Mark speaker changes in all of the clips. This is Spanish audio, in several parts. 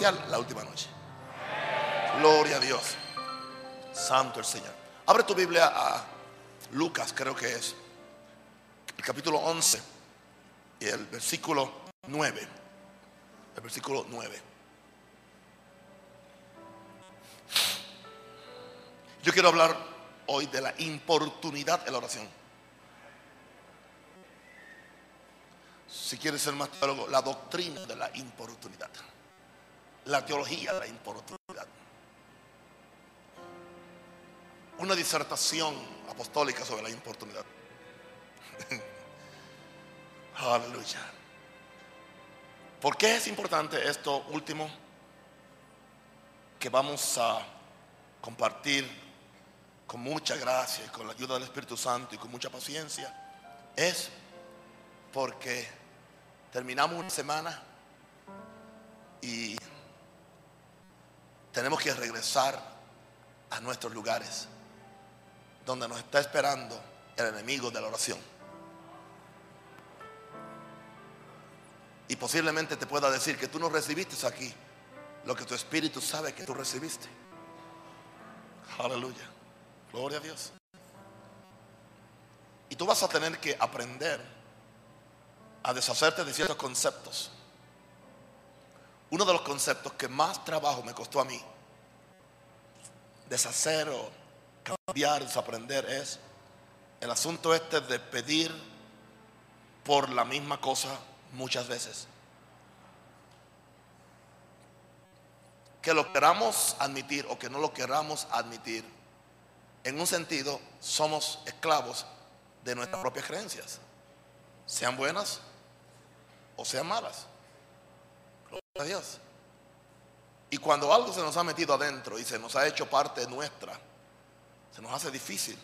Speaker 1: la última noche. Gloria a Dios. Santo el Señor. Abre tu Biblia a Lucas, creo que es. El capítulo 11 y el versículo 9. El versículo 9. Yo quiero hablar hoy de la importunidad en la oración. Si quieres ser más teólogo, la doctrina de la importunidad. La teología de la importunidad. Una disertación apostólica sobre la importunidad. Aleluya. ¿Por qué es importante esto último que vamos a compartir con mucha gracia y con la ayuda del Espíritu Santo y con mucha paciencia, es porque terminamos una semana y tenemos que regresar a nuestros lugares donde nos está esperando el enemigo de la oración. Y posiblemente te pueda decir que tú no recibiste aquí lo que tu espíritu sabe que tú recibiste. Aleluya. Gloria a Dios. Y tú vas a tener que aprender a deshacerte de ciertos conceptos. Uno de los conceptos que más trabajo me costó a mí deshacer o cambiar, desaprender es el asunto este de pedir por la misma cosa muchas veces. Que lo queramos admitir o que no lo queramos admitir en un sentido, somos esclavos de nuestras propias creencias, sean buenas o sean malas. A. Y cuando algo se nos ha metido adentro y se nos ha hecho parte nuestra, se nos hace difícil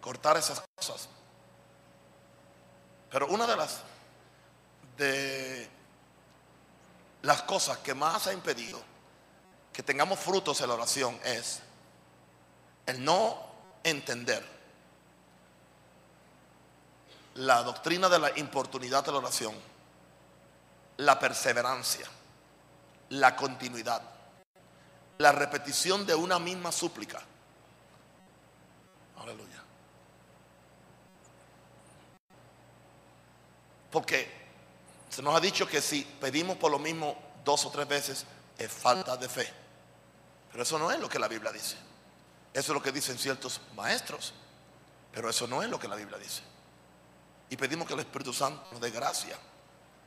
Speaker 1: cortar esas cosas. Pero una de las de las cosas que más ha impedido que tengamos frutos en la oración es el no entender la doctrina de la importunidad de la oración, la perseverancia, la continuidad, la repetición de una misma súplica. Aleluya. Porque se nos ha dicho que si pedimos por lo mismo dos o tres veces es falta de fe. Pero eso no es lo que la Biblia dice. Eso es lo que dicen ciertos maestros. Pero eso no es lo que la Biblia dice. Y pedimos que el Espíritu Santo nos dé gracia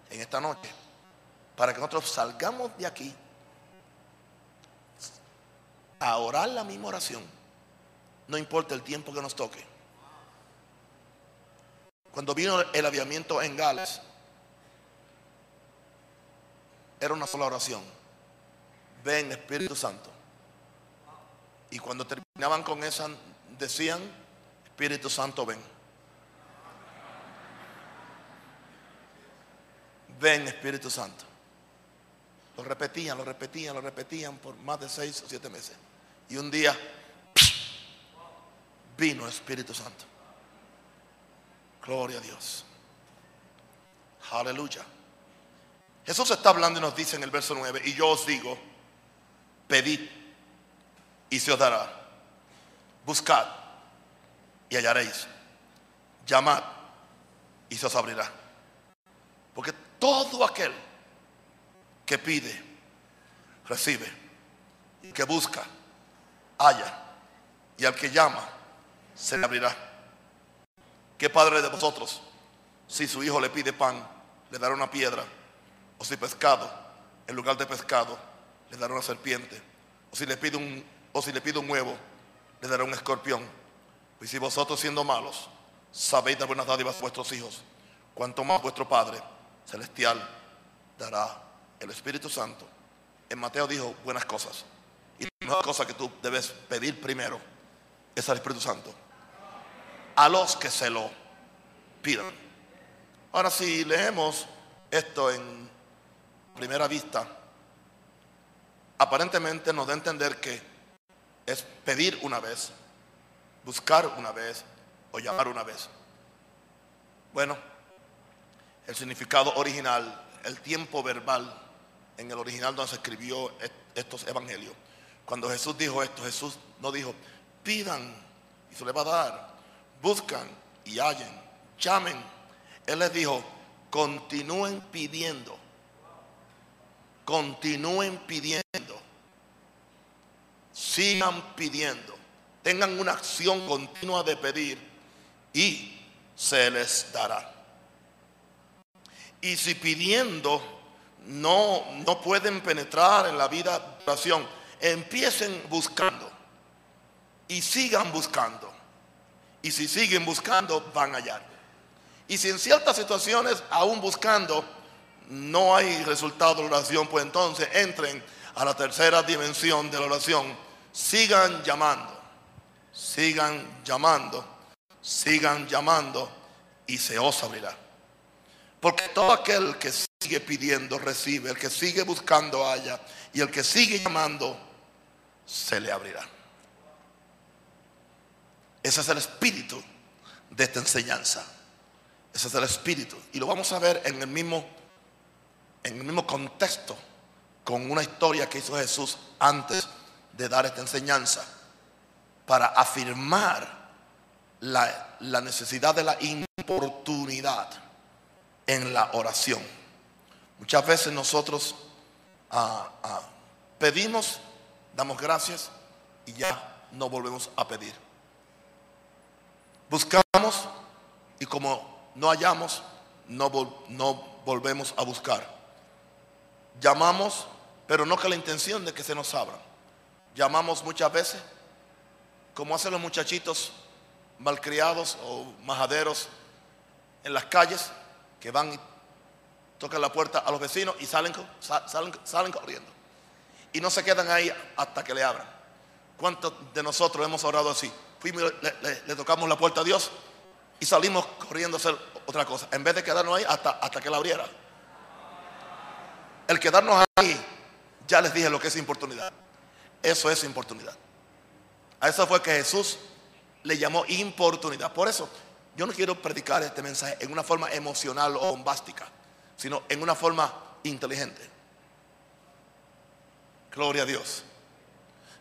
Speaker 1: en esta noche para que nosotros salgamos de aquí a orar la misma oración. No importa el tiempo que nos toque. Cuando vino el aviamiento en Gales, era una sola oración. Ven Espíritu Santo. Y cuando terminaban con esa, decían, Espíritu Santo, ven. Ven, Espíritu Santo. Lo repetían, lo repetían, lo repetían por más de seis o siete meses. Y un día vino Espíritu Santo. Gloria a Dios. Aleluya. Jesús está hablando y nos dice en el verso 9, y yo os digo, pedid y se os dará. Buscad y hallaréis. Llamad y se os abrirá. Todo aquel que pide, recibe. Y que busca, halla. Y al que llama, se le abrirá. ¿Qué padre de vosotros, si su hijo le pide pan, le dará una piedra? O si pescado, en lugar de pescado, le dará una serpiente? O si le pide un o si le pido un huevo, le daré un escorpión. Y si vosotros siendo malos, sabéis dar buenas dádivas a vuestros hijos, cuanto más vuestro Padre Celestial dará el Espíritu Santo. En Mateo dijo buenas cosas. Y la mejor cosa que tú debes pedir primero es al Espíritu Santo. A los que se lo pidan. Ahora si leemos esto en primera vista, aparentemente nos da a entender que es pedir una vez, buscar una vez o llamar una vez. Bueno, el significado original, el tiempo verbal en el original donde se escribió estos evangelios. Cuando Jesús dijo esto, Jesús no dijo, pidan y se les va a dar, buscan y hallen, llamen. Él les dijo, continúen pidiendo, continúen pidiendo, sigan pidiendo, tengan una acción continua de pedir y se les dará. Y si pidiendo no, no pueden penetrar en la vida de oración, empiecen buscando y sigan buscando. Y si siguen buscando, van a hallar. Y si en ciertas situaciones, aún buscando, no hay resultado de la oración, pues entonces entren a la tercera dimensión de la oración. Sigan llamando, sigan llamando, sigan llamando y se os abrirá. Porque todo aquel que sigue pidiendo recibe, el que sigue buscando haya y el que sigue llamando se le abrirá. Ese es el espíritu de esta enseñanza. Ese es el espíritu. Y lo vamos a ver en el mismo, en el mismo contexto con una historia que hizo Jesús antes de dar esta enseñanza. Para afirmar la, la necesidad de la importunidad en la oración. Muchas veces nosotros ah, ah, pedimos, damos gracias y ya no volvemos a pedir. Buscamos y como no hallamos, no, no volvemos a buscar. Llamamos, pero no con la intención de que se nos abran. Llamamos muchas veces, como hacen los muchachitos malcriados o majaderos en las calles, que van y tocan la puerta a los vecinos y salen, salen, corriendo. Y no se quedan ahí hasta que le abran. ¿Cuántos de nosotros hemos orado así? Fuimos, le, le, tocamos la puerta a Dios y salimos corriendo a hacer otra cosa. En vez de quedarnos ahí hasta, hasta que la abriera. El quedarnos ahí, ya les dije lo que es importunidad. Eso es importunidad. A eso fue que Jesús le llamó importunidad. Por eso yo no quiero predicar este mensaje en una forma emocional o bombástica, sino en una forma inteligente. Gloria a Dios.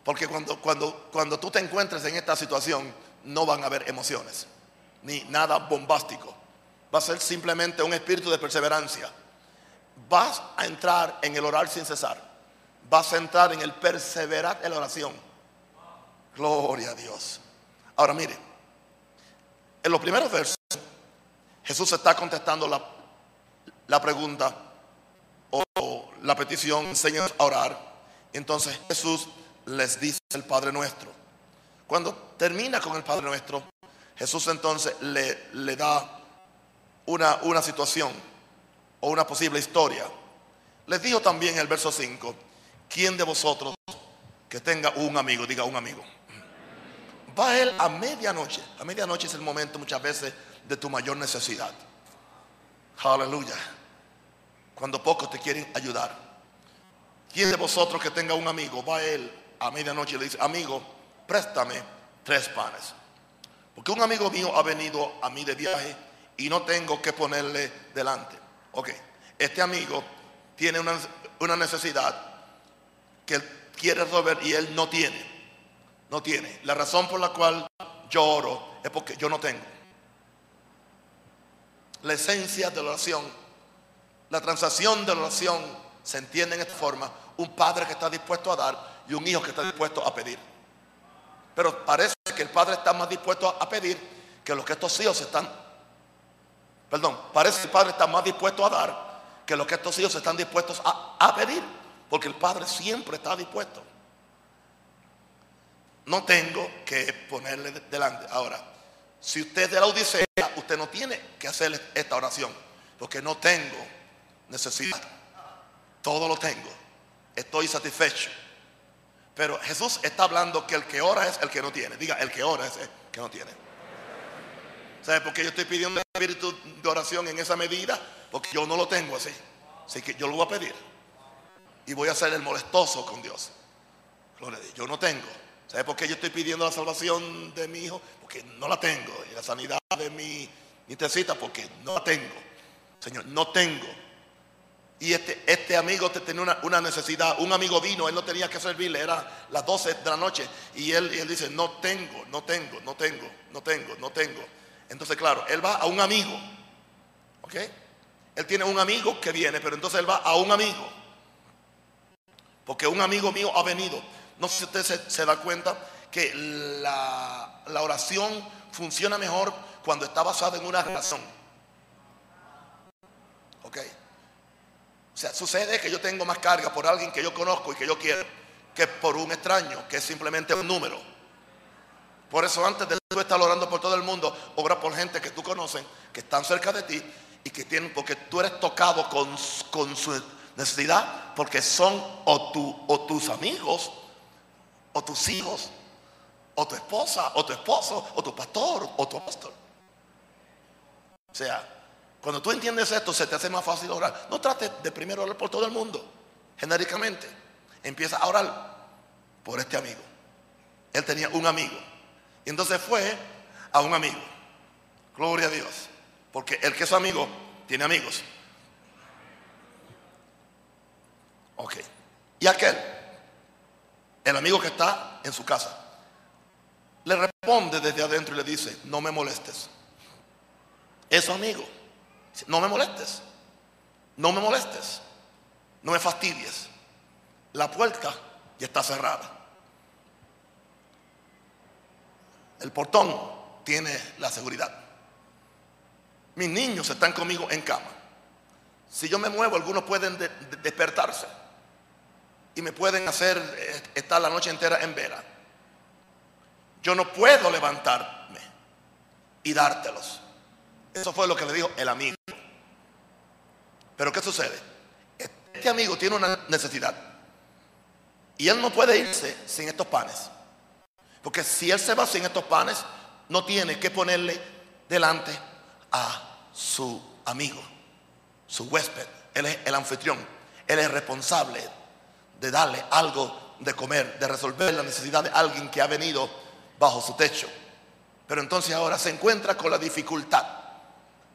Speaker 1: Porque cuando, cuando, cuando tú te encuentres en esta situación, no van a haber emociones, ni nada bombástico. Va a ser simplemente un espíritu de perseverancia. Vas a entrar en el orar sin cesar. Vas a entrar en el perseverar en la oración. Gloria a Dios. Ahora mire, en los primeros versos, Jesús está contestando la, la pregunta o la petición, enséñanos a orar. Entonces Jesús les dice el Padre Nuestro. Cuando termina con el Padre Nuestro, Jesús entonces le, le da una, una situación o una posible historia. Les dijo también en el verso 5, ¿quién de vosotros que tenga un amigo, diga un amigo? Va él a medianoche. A medianoche es el momento muchas veces de tu mayor necesidad. Aleluya. Cuando pocos te quieren ayudar. ¿Quién de vosotros que tenga un amigo va a él a medianoche y le dice, amigo, préstame tres panes? Porque un amigo mío ha venido a mí de viaje y no tengo que ponerle delante. Ok, este amigo tiene una, una necesidad que quiere resolver y él no tiene no tiene. La razón por la cual yo oro es porque yo no tengo. La esencia de la oración, la transacción de la oración se entiende en esta forma. Un padre que está dispuesto a dar y un hijo que está dispuesto a pedir. Pero parece que el padre está más dispuesto a pedir que lo que estos hijos están. Perdón, parece que el padre está más dispuesto a dar que lo que estos hijos están dispuestos a, a pedir. Porque el padre siempre está dispuesto no tengo que ponerle delante. Ahora, si usted es de la Odisea, usted no tiene que hacer esta oración, porque no tengo necesidad. Todo lo tengo. Estoy satisfecho. Pero Jesús está hablando que el que ora es el que no tiene. Diga, el que ora es el que no tiene. ¿Sabe por qué yo estoy pidiendo el espíritu de oración en esa medida? Porque yo no lo tengo así. Así que yo lo voy a pedir. Y voy a ser el molestoso con Dios. Yo no tengo. ¿Sabe por qué yo estoy pidiendo la salvación de mi hijo? Porque no la tengo. Y la sanidad de mi nietecita, porque no la tengo. Señor, no tengo. Y este, este amigo te tenía una, una necesidad. Un amigo vino, él no tenía que servirle, era las 12 de la noche. Y él, y él dice, no tengo, no tengo, no tengo, no tengo, no tengo. Entonces, claro, él va a un amigo. ¿Ok? Él tiene un amigo que viene, pero entonces él va a un amigo. Porque un amigo mío ha venido. No sé si usted se, da cuenta que la, oración funciona mejor cuando está basada en una relación. ¿Ok? O sea, sucede que yo tengo más carga por alguien que yo conozco y que yo quiero que por un extraño, que es simplemente un número. Por eso antes de tú estar orando por todo el mundo, ora por gente que tú conoces, que están cerca de ti y que tienen, porque tú eres tocado con, con su necesidad, porque son o, tu, o tus amigos, o tus hijos, o tu esposa, o tu esposo, o tu pastor, o tu apóstol. O sea, cuando tú entiendes esto, se te hace más fácil orar. No trates de primero orar por todo el mundo, genéricamente. Empieza a orar por este amigo. Él tenía un amigo. Y entonces fue a un amigo. Gloria a Dios. Porque el que es amigo tiene amigos. Ok. Y aquel, el amigo que está en su casa, le responde desde adentro y le dice, no me molestes. Es su amigo. No me molestes. No me molestes. No me fastidies. La puerta ya está cerrada. El portón tiene la seguridad. Mis niños están conmigo en cama. Si yo me muevo, algunos pueden despertarse y me pueden hacer eh, estar la noche entera en vela. Yo no puedo levantarme y dártelos. Eso fue lo que le dijo el amigo. Pero ¿qué sucede? Este amigo tiene una necesidad. Y él no puede irse sin estos panes. Porque si él se va sin estos panes, no tiene que ponerle delante a su amigo, su huésped. Él es el anfitrión. Él es responsable de darle algo de comer, de resolver la necesidad de alguien que ha venido bajo su techo. Pero entonces ahora se encuentra con la dificultad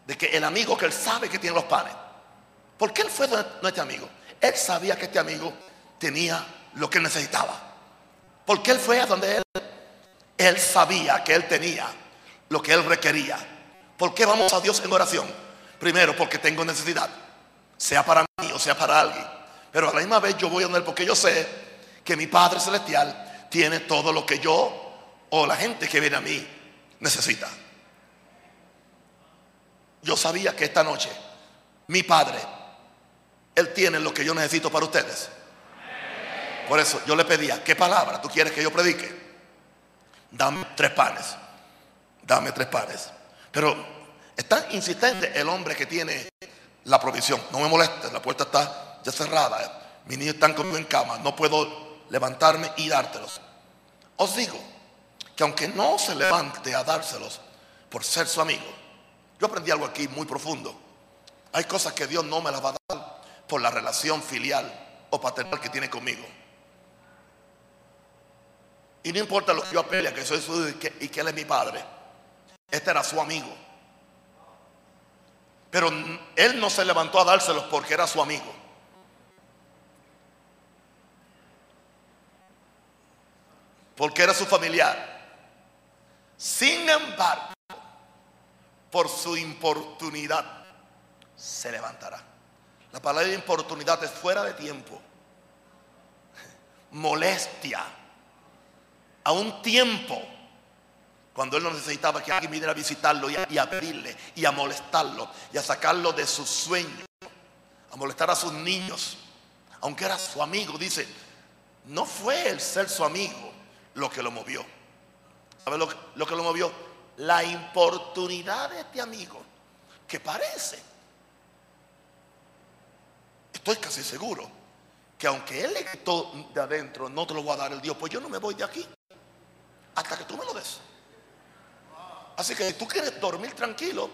Speaker 1: de que el amigo que él sabe que tiene los panes, ¿por qué él fue no este amigo? Él sabía que este amigo tenía lo que necesitaba. ¿Por qué él fue a donde él? Él sabía que él tenía lo que él requería. ¿Por qué vamos a Dios en oración? Primero, porque tengo necesidad, sea para mí o sea para alguien. Pero a la misma vez yo voy a donde él porque yo sé que mi Padre Celestial tiene todo lo que yo o la gente que viene a mí necesita. Yo sabía que esta noche mi Padre, Él tiene lo que yo necesito para ustedes. Por eso yo le pedía, ¿qué palabra tú quieres que yo predique? Dame tres panes. Dame tres panes. Pero está insistente el hombre que tiene la provisión. No me molestes, la puerta está ya cerrada. Mis niños están conmigo en cama. No puedo levantarme y dártelos. Os digo que aunque no se levante a dárselos por ser su amigo, yo aprendí algo aquí muy profundo. Hay cosas que Dios no me las va a dar por la relación filial o paternal que tiene conmigo. Y no importa lo que yo apele, que soy su y y que él es mi padre. Este era su amigo. Pero él no se levantó a dárselos porque era su amigo. Porque era su familiar. Sin embargo, por su importunidad se levantará. La palabra de importunidad es fuera de tiempo, molestia, a un tiempo cuando él no necesitaba que alguien viniera a visitarlo y a, pedirle y a molestarlo y a sacarlo de sus sueños, a molestar a sus niños, aunque era su amigo, dice, no fue el ser su amigo lo que lo movió. ¿Sabe lo, que lo movió? la importunidad de este amigo, que parece, estoy casi seguro, que aunque él le quitó de adentro, no te lo voy a dar el Dios, pues yo no me voy de aquí hasta que tú me lo des. Así que si tú quieres dormir tranquilo,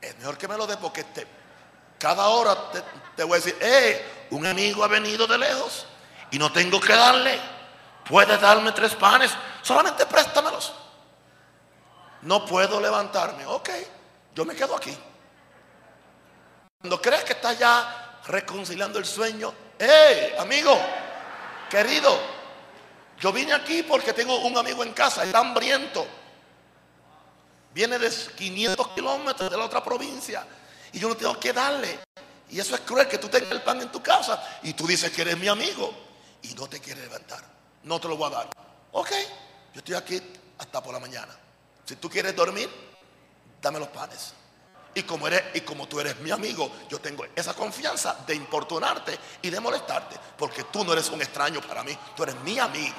Speaker 1: es mejor que me lo des porque te, cada hora te, te voy a decir, eh, un amigo ha venido de lejos y no tengo que darle. Puedes darme tres panes, solamente préstamelos. No puedo levantarme. Ok, yo me quedo aquí. Cuando crees que estás ya reconciliando el sueño. ¡Hey, amigo! Querido, yo vine aquí porque tengo un amigo en casa, está hambriento. Viene de 500 kilómetros de la otra provincia y yo no tengo que darle. Y eso es cruel que tú tengas el pan en tu casa y tú dices que eres mi amigo y no te quieres levantar. No te lo voy a dar. Ok, yo estoy aquí hasta por la mañana. Si tú quieres dormir, dame los panes. Y como, eres, y como tú eres mi amigo, yo tengo esa confianza de importunarte y de molestarte. Porque tú no eres un extraño para mí, tú eres mi amigo.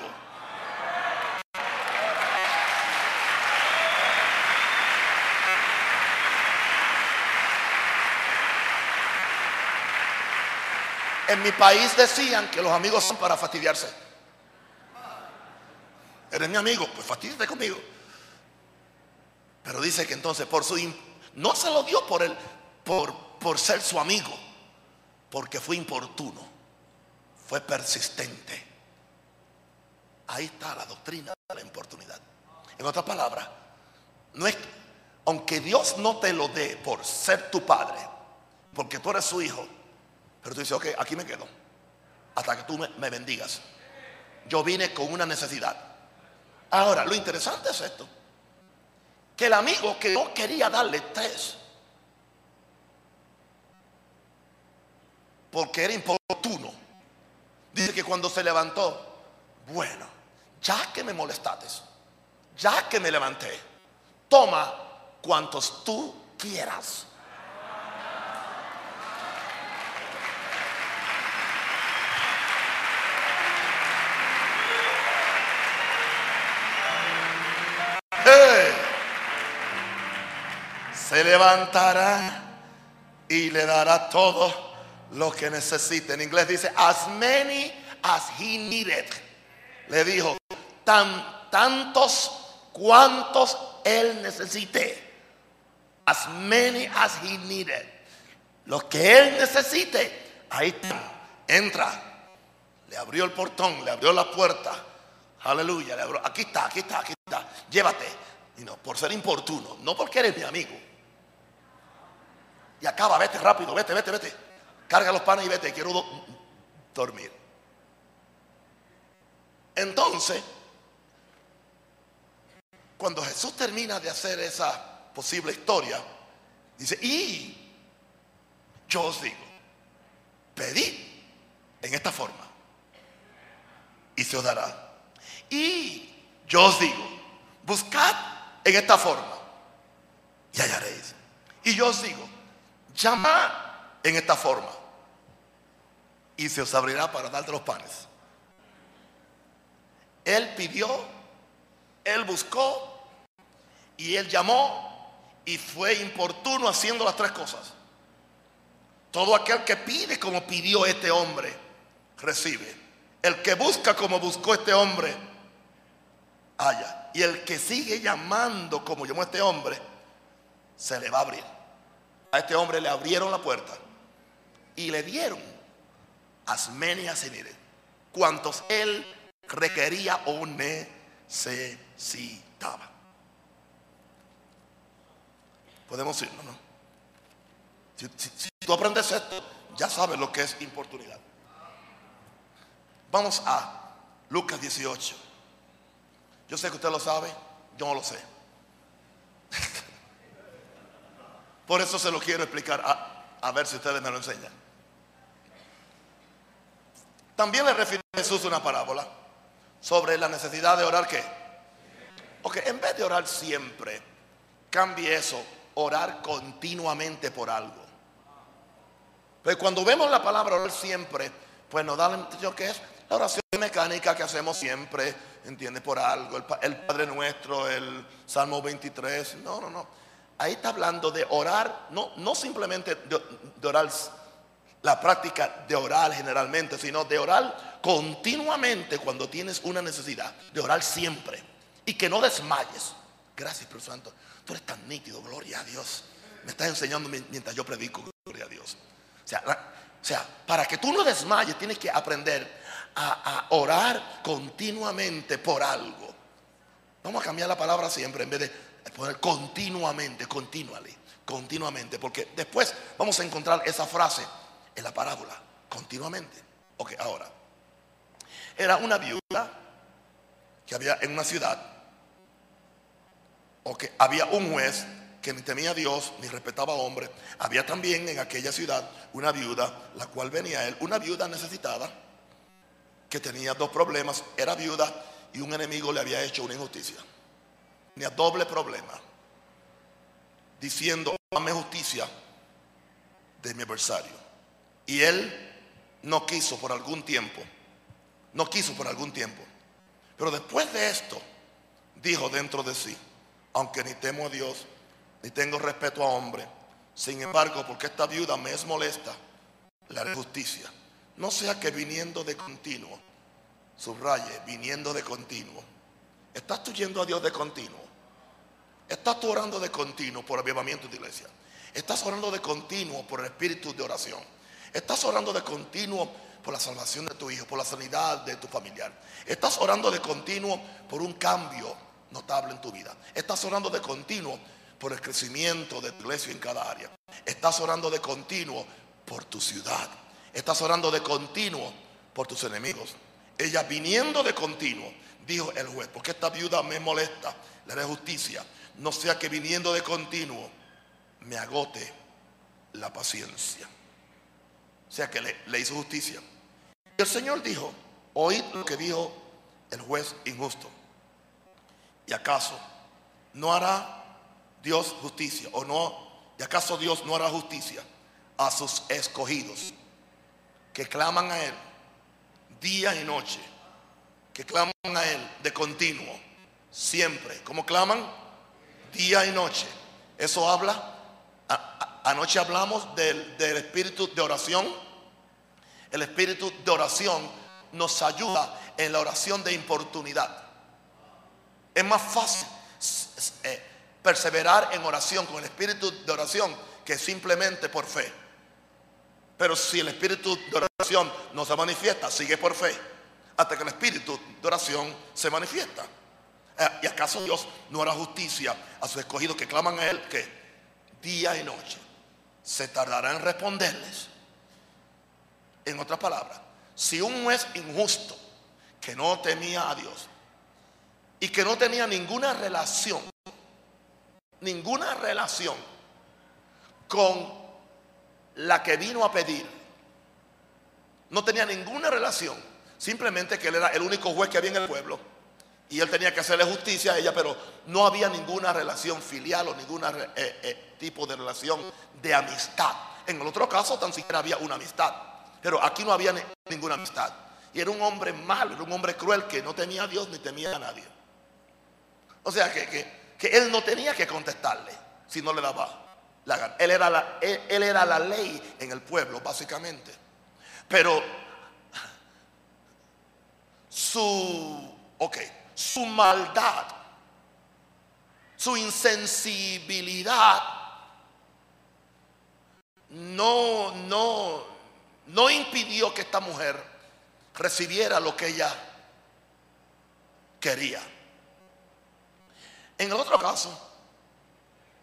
Speaker 1: En mi país decían que los amigos son para fastidiarse. Eres mi amigo, pues fastidiate conmigo. Pero dice que entonces por su no se lo dio por, el, por, por ser su amigo, porque fue importuno, fue persistente. Ahí está la doctrina de la importunidad. En otras palabras, no es, aunque Dios no te lo dé por ser tu padre, porque tú eres su hijo, pero tú dices, ok, aquí me quedo, hasta que tú me, me bendigas. Yo vine con una necesidad. Ahora, lo interesante es esto que el amigo que no quería darle tres, porque era importuno, dice que cuando se levantó, bueno, ya que me molestaste, ya que me levanté, toma cuantos tú quieras. Se levantará y le dará todo lo que necesite. En inglés dice, as many as he needed. Le dijo, tan, tantos cuantos él necesite. As many as he needed. Lo que él necesite, ahí está. Entra. Le abrió el portón, le abrió la puerta. Aleluya. Le abrió. Aquí está, aquí está, aquí está. Llévate. Y no, por ser importuno, no porque eres mi amigo y acaba, vete rápido, vete, vete, vete. Carga los panes y vete, quiero dormir. Entonces, cuando Jesús termina de hacer esa posible historia, dice, y yo os digo, pedid en esta forma y se os dará. Y yo os digo, buscad en esta forma y hallaréis. Y yo os digo, llama en esta forma y se os abrirá para darte los panes. Él pidió, él buscó y él llamó y fue importuno haciendo las tres cosas. Todo aquel que pide como pidió este hombre, recibe. El que busca como buscó este hombre, haya. Y el que sigue llamando como llamó este hombre, se le va a abrir a este hombre le abrieron la puerta y le dieron as many as cuantos él requería o necesitaba. Podemos irnos, ¿no? Si, si tú aprendes esto, ya sabes lo que es importunidad. Vamos a Lucas 18. Yo sé que usted lo sabe, yo no lo sé. Por eso se lo quiero explicar, a, ver si ustedes me lo enseñan. También le refiere Jesús una parábola sobre la necesidad de orar qué. Ok, en vez de orar siempre, cambie eso, orar continuamente por algo. Pero cuando vemos la palabra orar siempre, pues nos da la impresión que es la oración mecánica que hacemos siempre, ¿entiende? Por algo, el, el Padre Nuestro, el Salmo 23. No, no, no ahí está hablando de orar, no, no simplemente de, orar la práctica de orar generalmente, sino de orar continuamente cuando tienes una necesidad, de orar siempre y que no desmayes. Gracias, Espíritu Santo. Tú eres tan nítido, gloria a Dios. Me estás enseñando mientras yo predico, gloria a Dios. O sea, para que tú no desmayes, tienes que aprender a orar continuamente por algo. Vamos a cambiar la palabra siempre en vez de continuamente, continuamente, continuamente, porque después vamos a encontrar esa frase en la parábola, continuamente. Ok, ahora. Era una viuda que había en una ciudad, o que había un juez que ni temía a Dios ni respetaba a hombre. Había también en aquella ciudad una viuda, la cual venía él, una viuda necesitada, que tenía dos problemas. Era viuda y un enemigo le había hecho una injusticia. Tenía doble problema. Diciendo, dame justicia de mi adversario. Y él no quiso por algún tiempo. No quiso por algún tiempo. Pero después de esto, dijo dentro de sí, aunque ni temo a Dios, ni tengo respeto a hombre, sin embargo, porque esta viuda me es molesta, le haré justicia. No sea que viniendo de continuo, subraye, viniendo de continuo. ¿Estás tú yendo a Dios de continuo? ¿Estás orando de continuo por avivamiento de iglesia? ¿Estás orando de continuo por el espíritu de oración? ¿Estás orando de continuo por la salvación de tu hijo, por la sanidad de tu familiar? ¿Estás orando de continuo por un cambio notable en tu vida? ¿Estás orando de continuo por el crecimiento de tu iglesia en cada área? ¿Estás orando de continuo por tu ciudad? ¿Estás orando de continuo por tus enemigos? Ella viniendo de continuo, dijo el juez, porque esta viuda me molesta, le haré justicia. No sea que viniendo de continuo me agote la paciencia. O sea que le, hizo justicia. Y el Señor dijo, oíd lo que dijo el juez injusto. ¿Y acaso no hará Dios justicia? ¿O no? ¿Y acaso Dios no hará justicia a sus escogidos que claman a Él día y noche? Que claman a Él de continuo, siempre. ¿Cómo claman? Día y noche. Eso habla Anoche hablamos del, espíritu de oración. El espíritu de oración nos ayuda en la oración de importunidad. Es más fácil eh, perseverar en oración con el espíritu de oración que simplemente por fe. Pero si el espíritu de oración no se manifiesta, sigue por fe. Hasta que el espíritu de oración se manifiesta. Eh, ¿Y acaso Dios no hará justicia a sus escogidos que claman a Él que día y noche? se tardará en responderles. En otras palabras, si un juez injusto que no temía a Dios y que no tenía ninguna relación, ninguna relación con la que vino a pedir, no tenía ninguna relación, simplemente que él era el único juez que había en el pueblo y él tenía que hacerle justicia a ella, pero no había ninguna relación filial o ningún eh, eh, tipo de relación de amistad. En el otro caso tan siquiera había una amistad, pero aquí no había ninguna amistad. Y era un hombre malo, era un hombre cruel que no temía a Dios ni temía a nadie. O sea que, él no tenía que contestarle si no le daba la gana. Él era la, él era la ley en el pueblo, básicamente. Pero su, ok, su maldad, su insensibilidad, no, no, no impidió que esta mujer recibiera lo que ella quería. En el otro caso,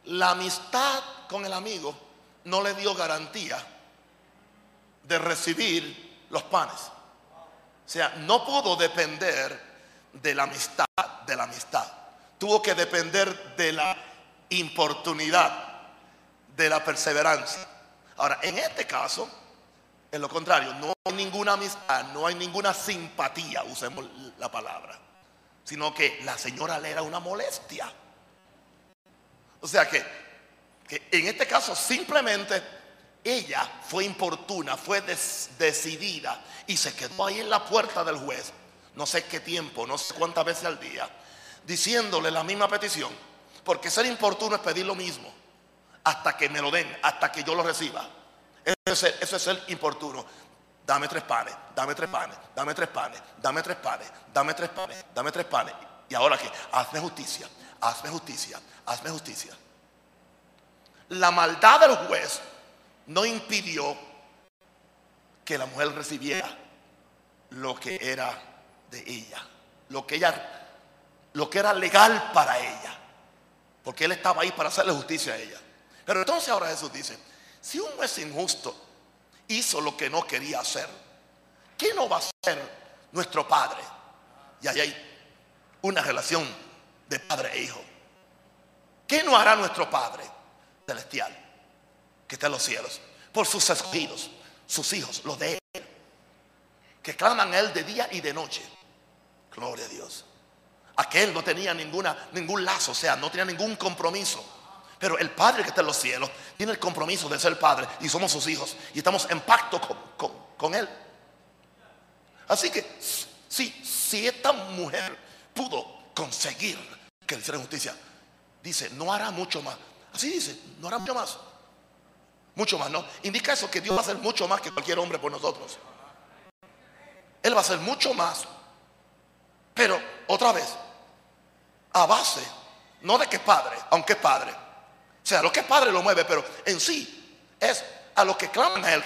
Speaker 1: la amistad con el amigo no le dio garantía de recibir los panes. O sea, no pudo depender de la amistad, de la amistad. Tuvo que depender de la importunidad, de la perseverancia. Ahora, en este caso, en lo contrario, no hay ninguna amistad, no hay ninguna simpatía, usemos la palabra, sino que la señora le era una molestia. O sea que, que en este caso simplemente ella fue importuna, fue decidida y se quedó ahí en la puerta del juez no sé qué tiempo, no sé cuántas veces al día, diciéndole la misma petición. Porque ser importuno es pedir lo mismo hasta que me lo den, hasta que yo lo reciba. Eso es, ser importuno. Dame tres panes, dame tres panes, dame tres panes, dame tres panes, dame tres panes, dame tres panes. Y ahora qué? Hazme justicia, hazme justicia, hazme justicia. La maldad del juez no impidió que la mujer recibiera lo que era de ella, lo que ella, lo que era legal para ella, porque él estaba ahí para hacerle justicia a ella. Pero entonces ahora Jesús dice, si un juez injusto hizo lo que no quería hacer, ¿qué no va a hacer nuestro Padre? Y ahí hay una relación de padre e hijo. ¿Qué no hará nuestro Padre celestial que está en los cielos? Por sus escogidos, sus hijos, los de Él, que claman a Él de día y de noche. Gloria a Dios. Aquel no tenía ninguna, ningún lazo, o sea, no tenía ningún compromiso. Pero el Padre que está en los cielos tiene el compromiso de ser Padre y somos sus hijos y estamos en pacto con, con Él. Así que si, si esta mujer pudo conseguir que le hiciera justicia, dice, no hará mucho más. Así dice, no hará mucho más. Mucho más, ¿no? Indica eso que Dios va a hacer mucho más que cualquier hombre por nosotros. Él va a hacer mucho más. Pero, otra vez, a base, no de que padre, aunque es padre. O sea, lo que es padre lo mueve, pero en sí es a lo que claman a él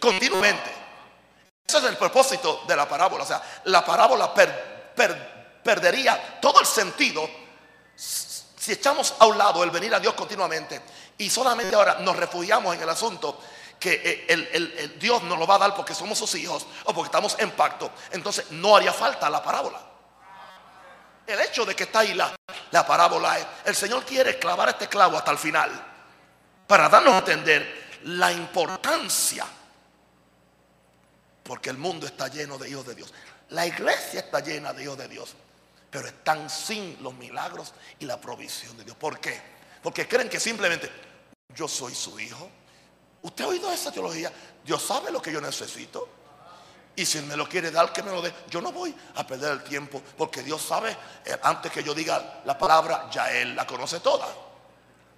Speaker 1: continuamente. Ese es el propósito de la parábola. O sea, la parábola perdería todo el sentido si echamos a un lado el venir a Dios continuamente y solamente ahora nos refugiamos en el asunto que eh, el, Dios nos lo va a dar porque somos sus hijos o porque estamos en pacto, entonces no haría falta la parábola. El hecho de que está ahí la, la parábola es, el Señor quiere clavar este clavo hasta el final para darnos a entender la importancia, porque el mundo está lleno de hijos de Dios. La iglesia está llena de hijos de Dios, pero están sin los milagros y la provisión de Dios. ¿Por qué? Porque creen que simplemente yo soy su hijo, ¿Usted ha oído esa teología? Dios sabe lo que yo necesito. Y si me lo quiere dar, que me lo dé. Yo no voy a perder el tiempo porque Dios sabe, eh, antes que yo diga la palabra, ya Él la conoce toda.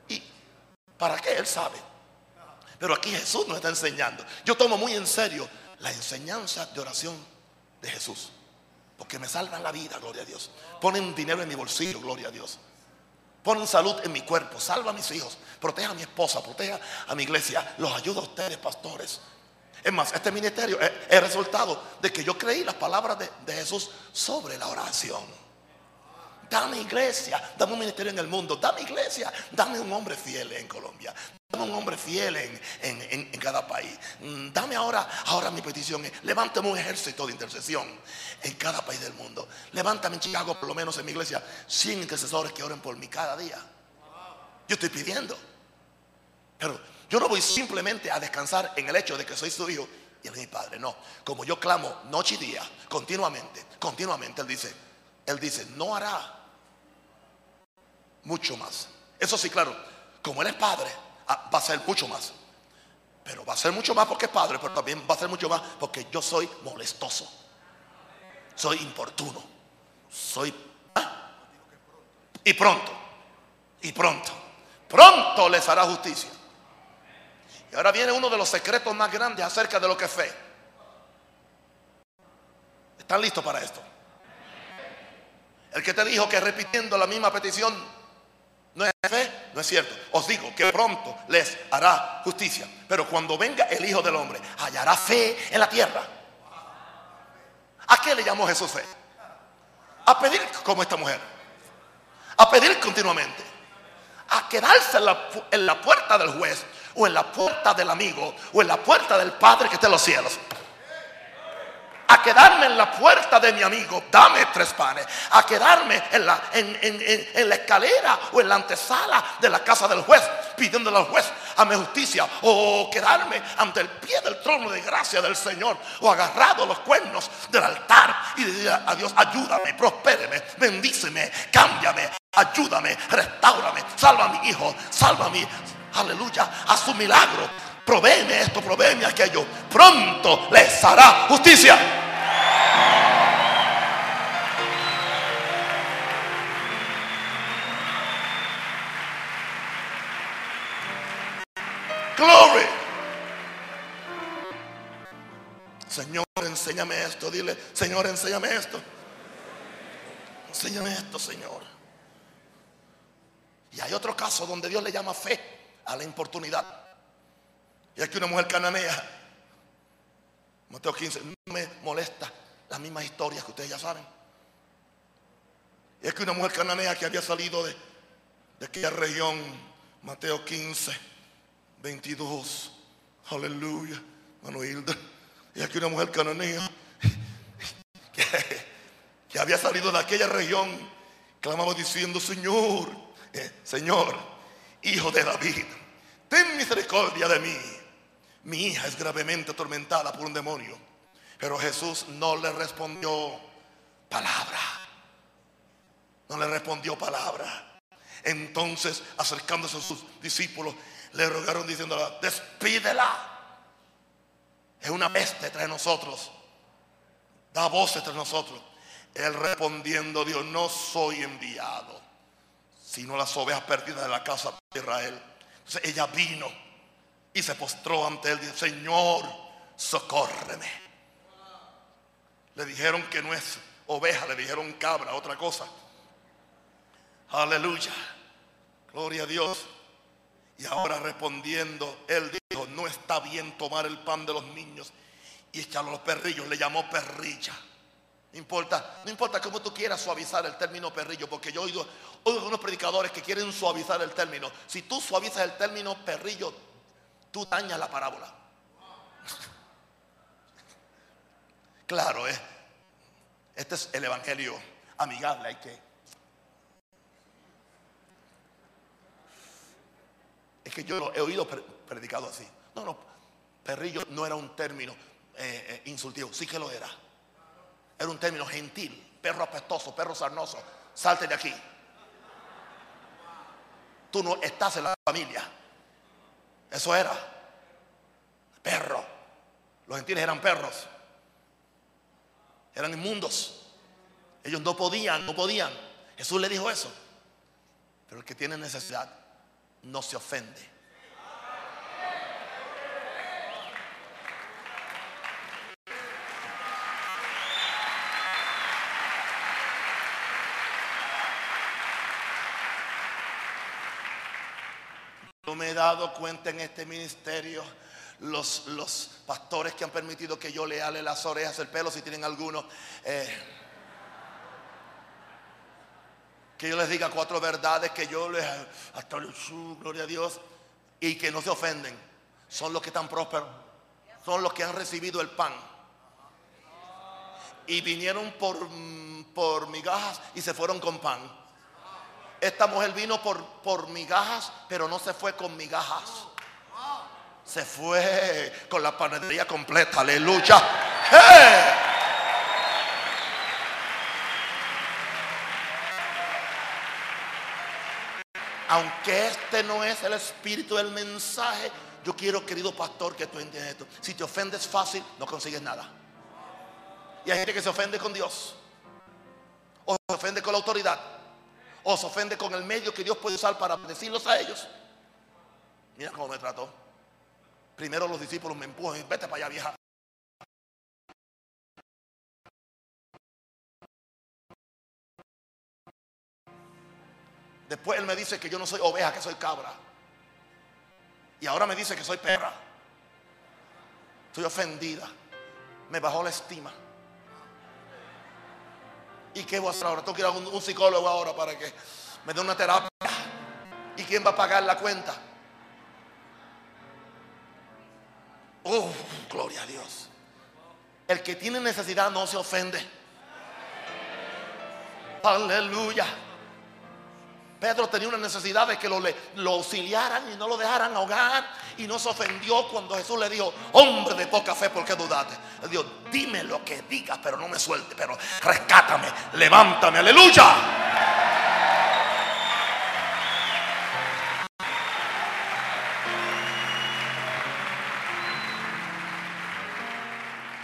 Speaker 1: ¿Y para qué? Él sabe. Pero aquí Jesús nos está enseñando. Yo tomo muy en serio la enseñanza de oración de Jesús. Porque me salvan la vida, gloria a Dios. Ponen dinero en mi bolsillo, gloria a Dios. Ponen salud en mi cuerpo, salva a mis hijos, proteja a mi esposa, proteja a mi iglesia, los ayuda a ustedes, pastores. Es más, este ministerio es resultado de que yo creí las palabras de, de Jesús sobre la oración. Dame iglesia, dame un ministerio en el mundo, dame iglesia, dame un hombre fiel en Colombia, un hombre fiel en, cada país. Mm, dame ahora, ahora mi petición es, levántame un ejército de intercesión en cada país del mundo. Levántame en Chicago, por lo menos en mi iglesia, 100 intercesores que oren por mí cada día. Yo estoy pidiendo. Pero yo no voy simplemente a descansar en el hecho de que soy su hijo y él es mi padre. No, como yo clamo noche y día, continuamente, continuamente, él dice, él dice, no hará mucho más. Eso sí, claro, como Él es Padre, va a ser mucho más. Pero va a ser mucho más porque es Padre, pero también va a ser mucho más porque yo soy molestoso. Soy importuno. Soy... ¿ah? Y pronto. Y pronto. Pronto les hará justicia. Y ahora viene uno de los secretos más grandes acerca de lo que es fe. ¿Están listos para esto? El que te dijo que repitiendo la misma petición no es fe, no es cierto. Os digo que pronto les hará justicia. Pero cuando venga el Hijo del Hombre, hallará fe en la tierra. ¿A qué le llamó Jesús fe? A pedir como esta mujer. A pedir continuamente. A quedarse en la, en la puerta del juez o en la puerta del amigo o en la puerta del Padre que está en los cielos a quedarme en la puerta de mi amigo, dame tres panes, a quedarme en la, en, la escalera o en la antesala de la casa del juez, pidiéndole al juez mi justicia, o quedarme ante el pie del trono de gracia del Señor, o agarrado los cuernos del altar y decir a Dios, ayúdame, prospéreme, bendíceme, cámbiame, ayúdame, restaurame, salva a mi hijo, salva a mi, aleluya, a su milagro provéeme esto, provéeme aquello. Pronto les hará justicia. Glory. Señor, enséñame esto. Dile, Señor, enséñame esto. Enséñame esto, Señor. Y hay otro caso donde Dios le llama fe a la importunidad. Y aquí una mujer cananea. Mateo 15, no me molesta las mismas historias que ustedes ya saben. Y que una mujer cananea que había salido de, de aquella región, Mateo 15, 22 Aleluya. Mano Hilda. Y aquí una mujer cananea que, que había salido de aquella región, clamaba diciendo, Señor, eh, Señor, hijo de David, ten misericordia de mí. Mi hija es gravemente atormentada por un demonio. Pero Jesús no le respondió palabra. No le respondió palabra. Entonces, acercándose a sus discípulos, le rogaron diciéndola, despídela. Es una peste entre nosotros. Da voz entre nosotros. Él respondiendo, Dios, no soy enviado, sino las ovejas perdidas de la casa de Israel. Entonces ella vino y se postró ante él. Dijo, Señor, socórreme. Le dijeron que no es oveja, le dijeron cabra, otra cosa. Aleluya. Gloria a Dios. Y ahora respondiendo, él dijo, no está bien tomar el pan de los niños y echarlo a los perrillos. Le llamó perrilla. No importa, no importa cómo tú quieras suavizar el término perrillo, porque yo oído, oído unos predicadores que quieren suavizar el término. Si tú suavizas el término perrillo, tú dañas la parábola. Claro, ¿eh? este es el evangelio amigable, hay que Es que yo he oído predicado así. No, no, perrillo no era un término eh, eh, insultivo, sí que lo era. Era un término gentil, perro apestoso, perro sarnoso, salte de aquí. Tú no estás en la familia. Eso era. Perro. Los gentiles eran perros. Eran inmundos. Ellos no podían, no podían. Jesús le dijo eso. Pero el que tiene necesidad no se ofende. Me he dado cuenta en este ministerio los, los pastores que han permitido que yo le ale las orejas, el pelo, si tienen alguno. Eh, que yo les diga cuatro verdades, que yo les, hasta su gloria a Dios, y que no se ofenden. Son los que están prósperos, son los que han recibido el pan. Y vinieron por, por migajas y se fueron con pan. Esta mujer vino por, por migajas, pero no se fue con migajas. Se fue con la panadería completa. Aleluya. Aunque este no es el espíritu del mensaje, yo quiero, querido pastor, que tú entiendas esto. Si te ofendes fácil, no consigues nada. Y hay gente que se ofende con Dios. O se ofende con la autoridad. O se ofende con el medio que Dios puede usar para decirlos a ellos. Mira cómo me trató. Primero los discípulos me empujan. Vete para allá, vieja. Después él me dice que yo no soy oveja, que soy cabra. Y ahora me dice que soy perra. Estoy ofendida. Me bajó la estima. ¿Y qué voy a hacer ahora? Tengo que ir a un, psicólogo ahora para que me dé una terapia. ¿Y quién va a pagar la cuenta? Oh, gloria a Dios. El que tiene necesidad no se ofende. Aleluya. Pedro tenía una necesidad de que lo, auxiliaran y no lo dejaran ahogar. Y no se ofendió cuando Jesús le dijo, hombre de poca fe, ¿por qué dudaste? Le dijo, dime lo que digas, pero no me suelte, pero rescátame, levántame, aleluya.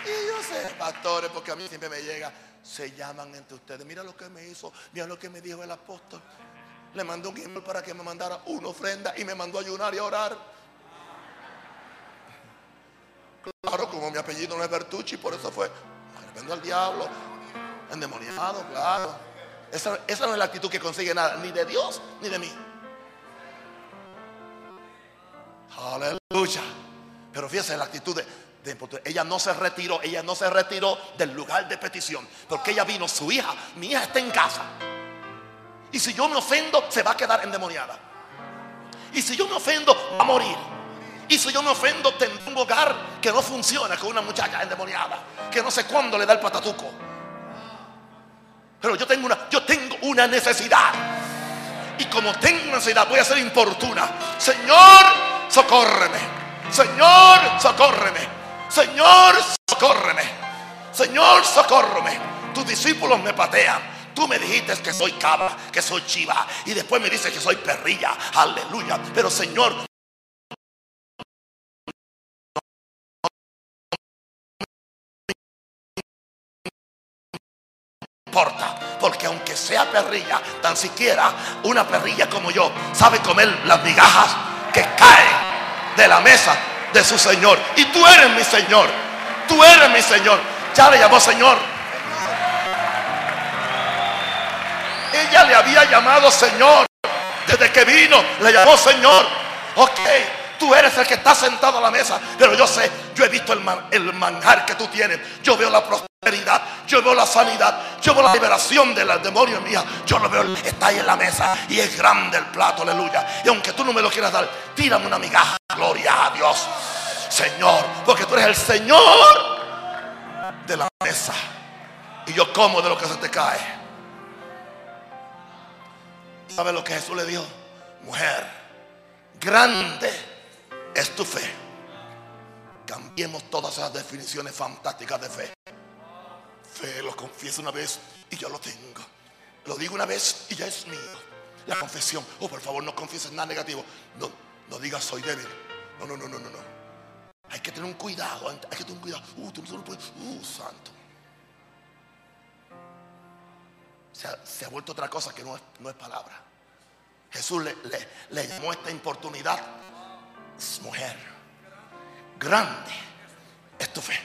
Speaker 1: Y yo sé, pastores, porque a mí siempre me llega, se llaman entre ustedes. Mira lo que me hizo, mira lo que me dijo el apóstol le mandó un email para que me mandara una ofrenda y me mandó ayunar y a orar. Claro, como mi apellido no es Bertucci, por eso fue. Vendo al diablo, endemoniado, claro. Esa, no es la actitud que consigue nada, ni de Dios ni de mí. Aleluya. Pero fíjese la actitud de, ella no se retiró, ella no se retiró del lugar de petición, porque ella vino, su hija, mi hija está en casa. Y si yo me ofendo, se va a quedar endemoniada. Y si yo me ofendo, va a morir. Y si yo me ofendo, tendré un hogar que no funciona con una muchacha endemoniada, que no sé cuándo le da el patatuco. Pero yo tengo una, yo tengo una necesidad. Y como tengo necesidad, voy a ser importuna. Señor, socórreme. Señor, socórreme. Señor, socórreme. Señor, socórreme. Tus discípulos me patean. Tú me dijiste que soy cabra, que soy chiva. Y después me dices que soy perrilla. Aleluya. Pero Señor, importa, porque aunque sea perrilla, tan siquiera una perrilla como yo sabe comer las migajas que caen de la mesa de su Señor. Y tú eres mi Señor, tú eres mi Señor. Ya le llamó Señor. Ella le había llamado Señor. Desde que vino, le llamó Señor. Ok, tú eres el que está sentado a la mesa. Pero yo sé, yo he visto el, manjar que tú tienes. Yo veo la prosperidad. Yo veo la sanidad. Yo veo la liberación de los demonios mía. Yo lo veo, está ahí en la mesa. Y es grande el plato, aleluya. Y aunque tú no me lo quieras dar, tírame una migaja. Gloria a Dios. Señor, porque tú eres el Señor de la mesa. Y yo como de lo que se te cae. ¿Sabe lo que Jesús le dijo? Mujer, grande es tu fe. Cambiemos todas esas definiciones fantásticas de fe. Fe lo confieso una vez y ya lo tengo. Lo digo una vez y ya es mío. La confesión. Oh, por favor, no confieses nada negativo. No, no digas soy débil. No, no, no, no, no. Hay que tener un cuidado. Hay que tener un cuidado. Uh, tú no puedes. Uh, santo. Se ha, vuelto otra cosa que no es, no es palabra. Jesús le, le, llamó esta importunidad mujer, grande es tu fe.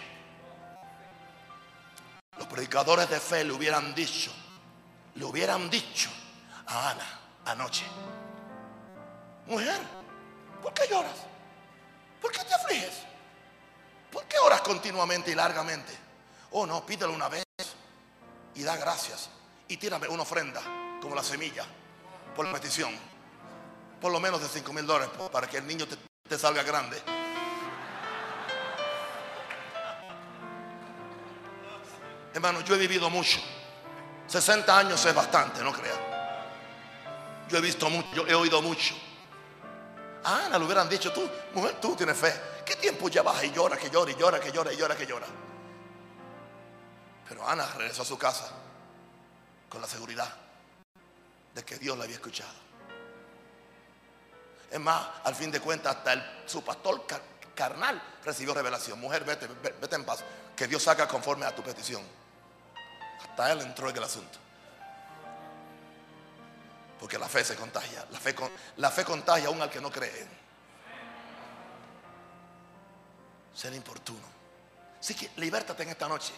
Speaker 1: Los predicadores de fe le hubieran dicho, le hubieran dicho a Ana anoche, mujer, ¿por qué lloras? ¿Por qué te afliges? ¿Por qué oras continuamente y largamente? Oh no, pídelo una vez y da gracias y tírame una ofrenda como la semilla por la petición. Por lo menos de 5 mil dólares para que el niño te, salga grande. Hermano, yo he vivido mucho. 60 años es bastante, no crea. Yo he visto mucho, yo he oído mucho. Ana le hubieran dicho, tú, mujer, tú tienes fe. ¿Qué tiempo llevas y llora, que llora, y llora, que llora, y llora, que llora? Pero Ana regresó a su casa con la seguridad de que Dios la había escuchado. Es más, al fin de cuentas, hasta su pastor car carnal recibió revelación. Mujer, vete, vete en paz. Que Dios haga conforme a tu petición. Hasta él entró en el asunto. Porque la fe se contagia. La fe, la fe contagia aún al que no cree. Ser importuno. Así que libértate en esta noche.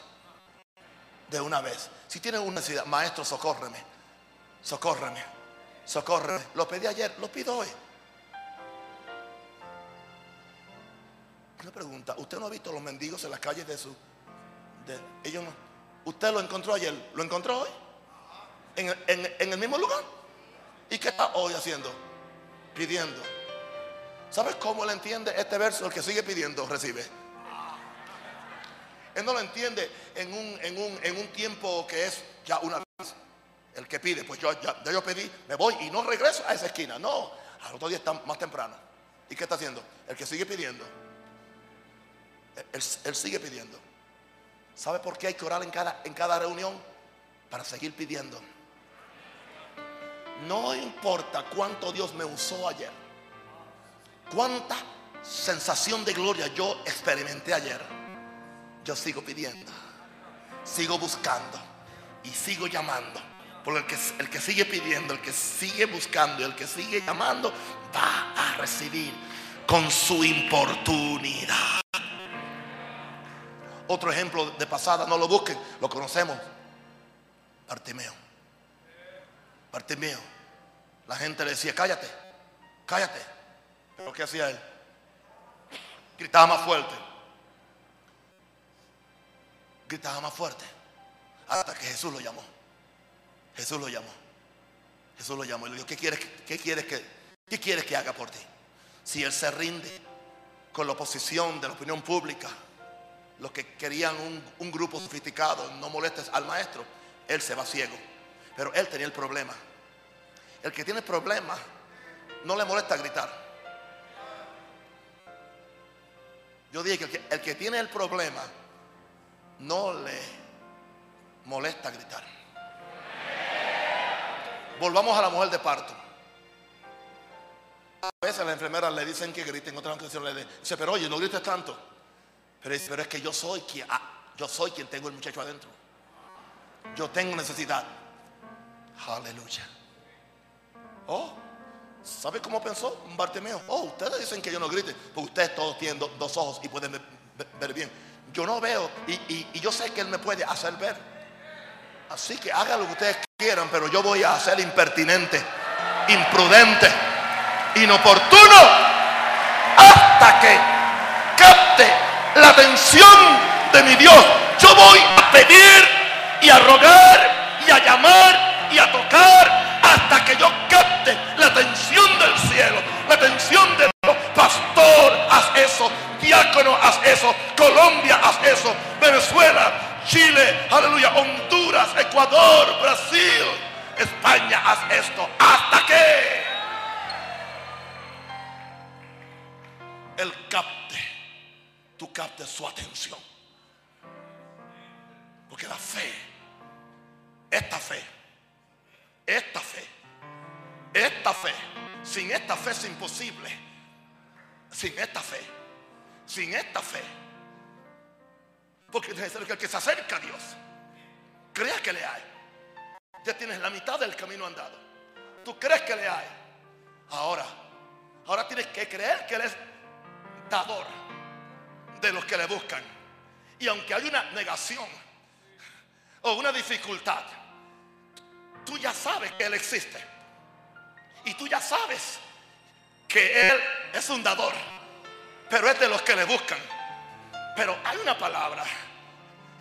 Speaker 1: De una vez. Si tienes una necesidad, maestro, socórreme. Socórreme. Socórreme. Lo pedí ayer, lo pido hoy. Una pregunta, ¿usted no ha visto los mendigos en las calles de su... De, ellos. ¿Usted lo encontró ayer? ¿Lo encontró hoy? ¿En, el mismo lugar? ¿Y qué está hoy haciendo? Pidiendo. ¿Sabes cómo él entiende este verso? El que sigue pidiendo, recibe. Él no lo entiende en un, en un, en un tiempo que es ya una vez. El que pide, pues yo ya, ya yo pedí, me voy y no regreso a esa esquina. No, al otro día está más temprano. ¿Y qué está haciendo? El que sigue pidiendo. Él, él, sigue pidiendo. ¿Sabe por qué hay que orar en cada, en cada reunión? Para seguir pidiendo. No importa cuánto Dios me usó ayer. Cuánta sensación de gloria yo experimenté ayer. Yo sigo pidiendo. Sigo buscando. Y sigo llamando. Porque el que, el que sigue pidiendo, el que sigue buscando, el que sigue llamando, va a recibir con su importunidad. Otro ejemplo de pasada, no lo busquen, lo conocemos. Bartimeo. Bartimeo. La gente le decía, cállate, cállate. Pero ¿qué hacía él? Gritaba más fuerte. Gritaba más fuerte. Hasta que Jesús lo llamó. Jesús lo llamó. Jesús lo llamó y le dijo, ¿qué quieres, qué quieres, que, qué quieres que haga por ti? Si él se rinde, con la oposición de la opinión pública, los que querían un, grupo sofisticado, no molestes al maestro, él se va ciego. Pero él tenía el problema. El que tiene el problema no le molesta gritar. Yo dije que el que tiene el problema no le molesta gritar. Volvamos a la mujer de parto. A veces las enfermeras le dicen que griten, en otras ocasiones le dicen, pero oye, no grites tanto. Pero, dice, pero es que yo soy quien, ah, yo soy quien tengo el muchacho adentro. Yo tengo necesidad. Aleluya. Oh, ¿sabe cómo pensó Bartimeo? Oh, ustedes dicen que yo no grite, porque ustedes todos tienen do- dos ojos y pueden ver bien. Yo no veo y, yo sé que Él me puede hacer ver. Así que hagan lo que ustedes quieran, pero yo voy a ser impertinente, imprudente, inoportuno, hasta que capte la atención de mi Dios. Yo voy a pedir y a rogar y a llamar y a tocar hasta que yo capte la atención del cielo, la atención de Dios. Pastor, haz eso. Diácono, haz eso. Colombia, haz eso. Venezuela, Chile, aleluya. Honduras, Ecuador, Brasil, España, haz esto. Hasta que Él capte, tú captes su atención. Porque la fe, esta fe, esta fe, esta fe, sin esta fe es imposible. Sin esta fe, sin esta fe. Porque es necesario que el que se acerca a Dios crea que le hay. Ya tienes la mitad del camino andado. Tú crees que le hay. Ahora, ahora tienes que creer que Él es dador de los que le buscan. Y aunque hay una negación o una dificultad, tú ya sabes que Él existe. Y tú ya sabes que Él es un dador, pero es de los que le buscan. Pero hay una palabra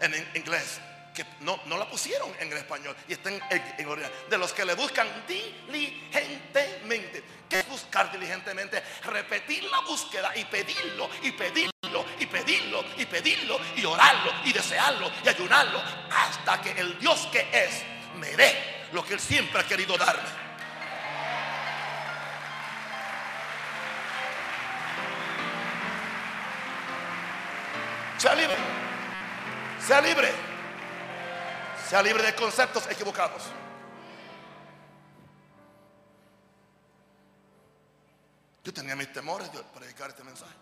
Speaker 1: en in- inglés que no, la pusieron en el español y está en, en-. De los que le buscan diligentemente. ¿Qué es buscar diligentemente? Repetir la búsqueda y pedirlo y pedirlo y pedirlo y pedirlo y orarlo y desearlo y ayunarlo hasta que el Dios que es me dé lo que Él siempre ha querido darme. Sea libre. Sea libre de conceptos equivocados. Yo tenía mis temores de predicar este mensaje.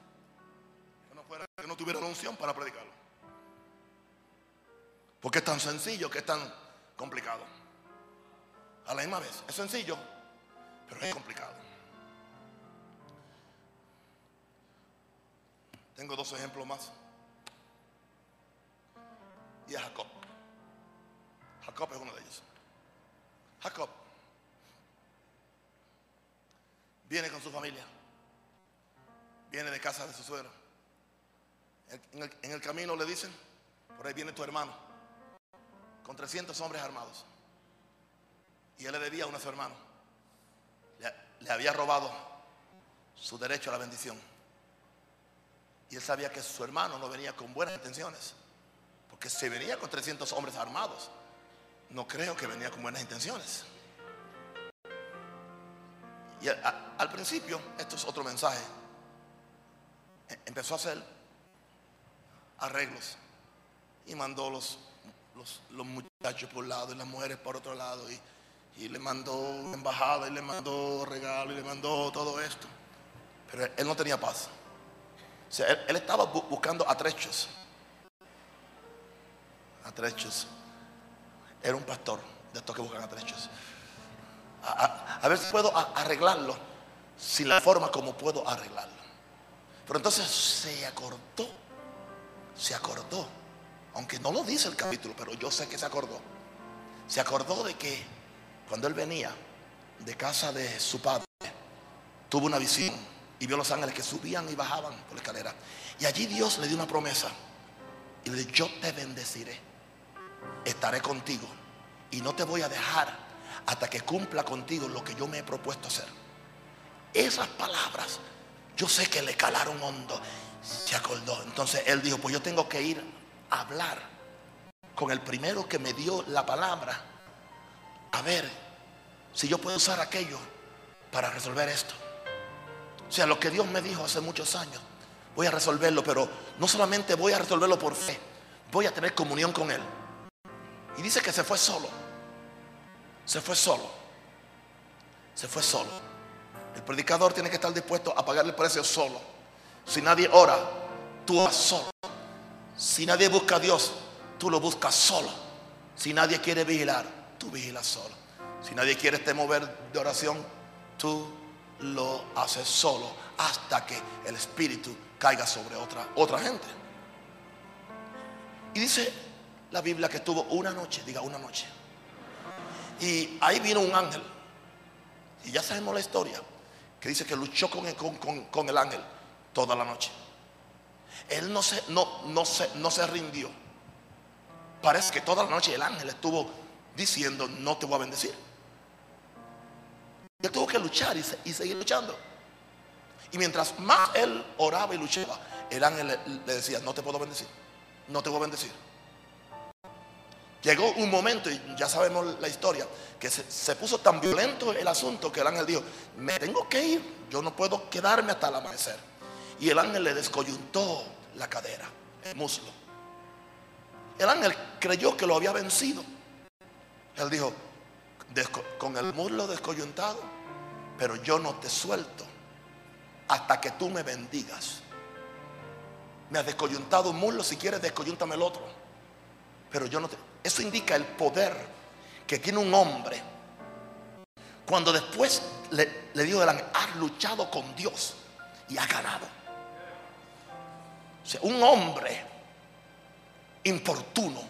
Speaker 1: Que no, fuera- que no tuviera la unción para predicarlo. Porque es tan sencillo que es tan complicado. A la misma vez, es sencillo, pero es complicado. Tengo dos ejemplos más. Y a Jacob. Jacob es uno de ellos. Jacob viene con su familia. Viene de casa de su suegro. En el, camino le dicen, por ahí viene tu hermano, con 300 hombres armados. Y él le debía uno a su hermano. Le había robado su derecho a la bendición. Y él sabía que su hermano no venía con buenas intenciones. Porque si venía con 300 hombres armados, no creo que venía con buenas intenciones. Y al principio, esto es otro mensaje, e- empezó a hacer arreglos y mandó los, los, muchachos por un lado y las mujeres por otro lado y, y le mandó embajada y le mandó regalo y le mandó todo esto. Pero él, no tenía paz. O sea, él, él estaba bu- buscando atrechos. Atrechos. Era un pastor de estos que buscan atrechos. A, a- ver si puedo arreglarlo sin la forma como puedo arreglarlo. Pero entonces se acordó, se acordó, aunque no lo dice el capítulo, pero yo sé que se acordó. Se acordó de que cuando él venía de casa de su padre, tuvo una visión y vio los ángeles que subían y bajaban por la escalera. Y allí Dios le dio una promesa y le dijo, yo te bendeciré, estaré contigo y no te voy a dejar hasta que cumpla contigo lo que yo me he propuesto hacer. Esas palabras Yo sé que le calaron hondo. Se acordó. Entonces él dijo, pues yo tengo que ir a hablar con el primero que me dio la palabra. A ver si yo puedo usar aquello para resolver esto. O sea, lo que Dios me dijo hace muchos años, voy a resolverlo, pero no solamente voy a resolverlo por fe, voy a tener comunión con Él. Y dice que se fue solo. Se fue solo. Se fue solo. El predicador tiene que estar dispuesto a pagarle el precio solo. Si nadie ora, tú vas solo. Si nadie busca a Dios, tú lo buscas solo. Si nadie quiere vigilar, tú vigilas solo. Si nadie quiere este mover de oración, tú lo haces solo hasta que el Espíritu caiga sobre otra, otra gente. Y dice la Biblia que tuvo una noche, diga una noche. Y ahí vino un ángel. Y ya sabemos la historia, que dice que luchó con el, ángel toda la noche. Él no se, no, no, se, no se rindió. Parece que toda la noche el ángel estuvo diciendo, no te voy a bendecir. Él tuvo que luchar y, seguir luchando. Y mientras más él oraba y luchaba, el ángel le, decía, no te puedo bendecir, no te voy a bendecir. Llegó un momento, y ya sabemos la historia, que se, puso tan violento el asunto que el ángel dijo, me tengo que ir, yo no puedo quedarme hasta el amanecer. Y el ángel le descoyuntó la cadera, el muslo. El ángel creyó que lo había vencido. Él dijo, con el muslo descoyuntado, pero yo no te suelto hasta que tú me bendigas. Me has descoyuntado un muslo, si quieres descoyúntame el otro. Pero yo no te... Eso indica el poder que tiene un hombre. Cuando después le, dijo el ángel, has luchado con Dios y has ganado. Un hombre importuno,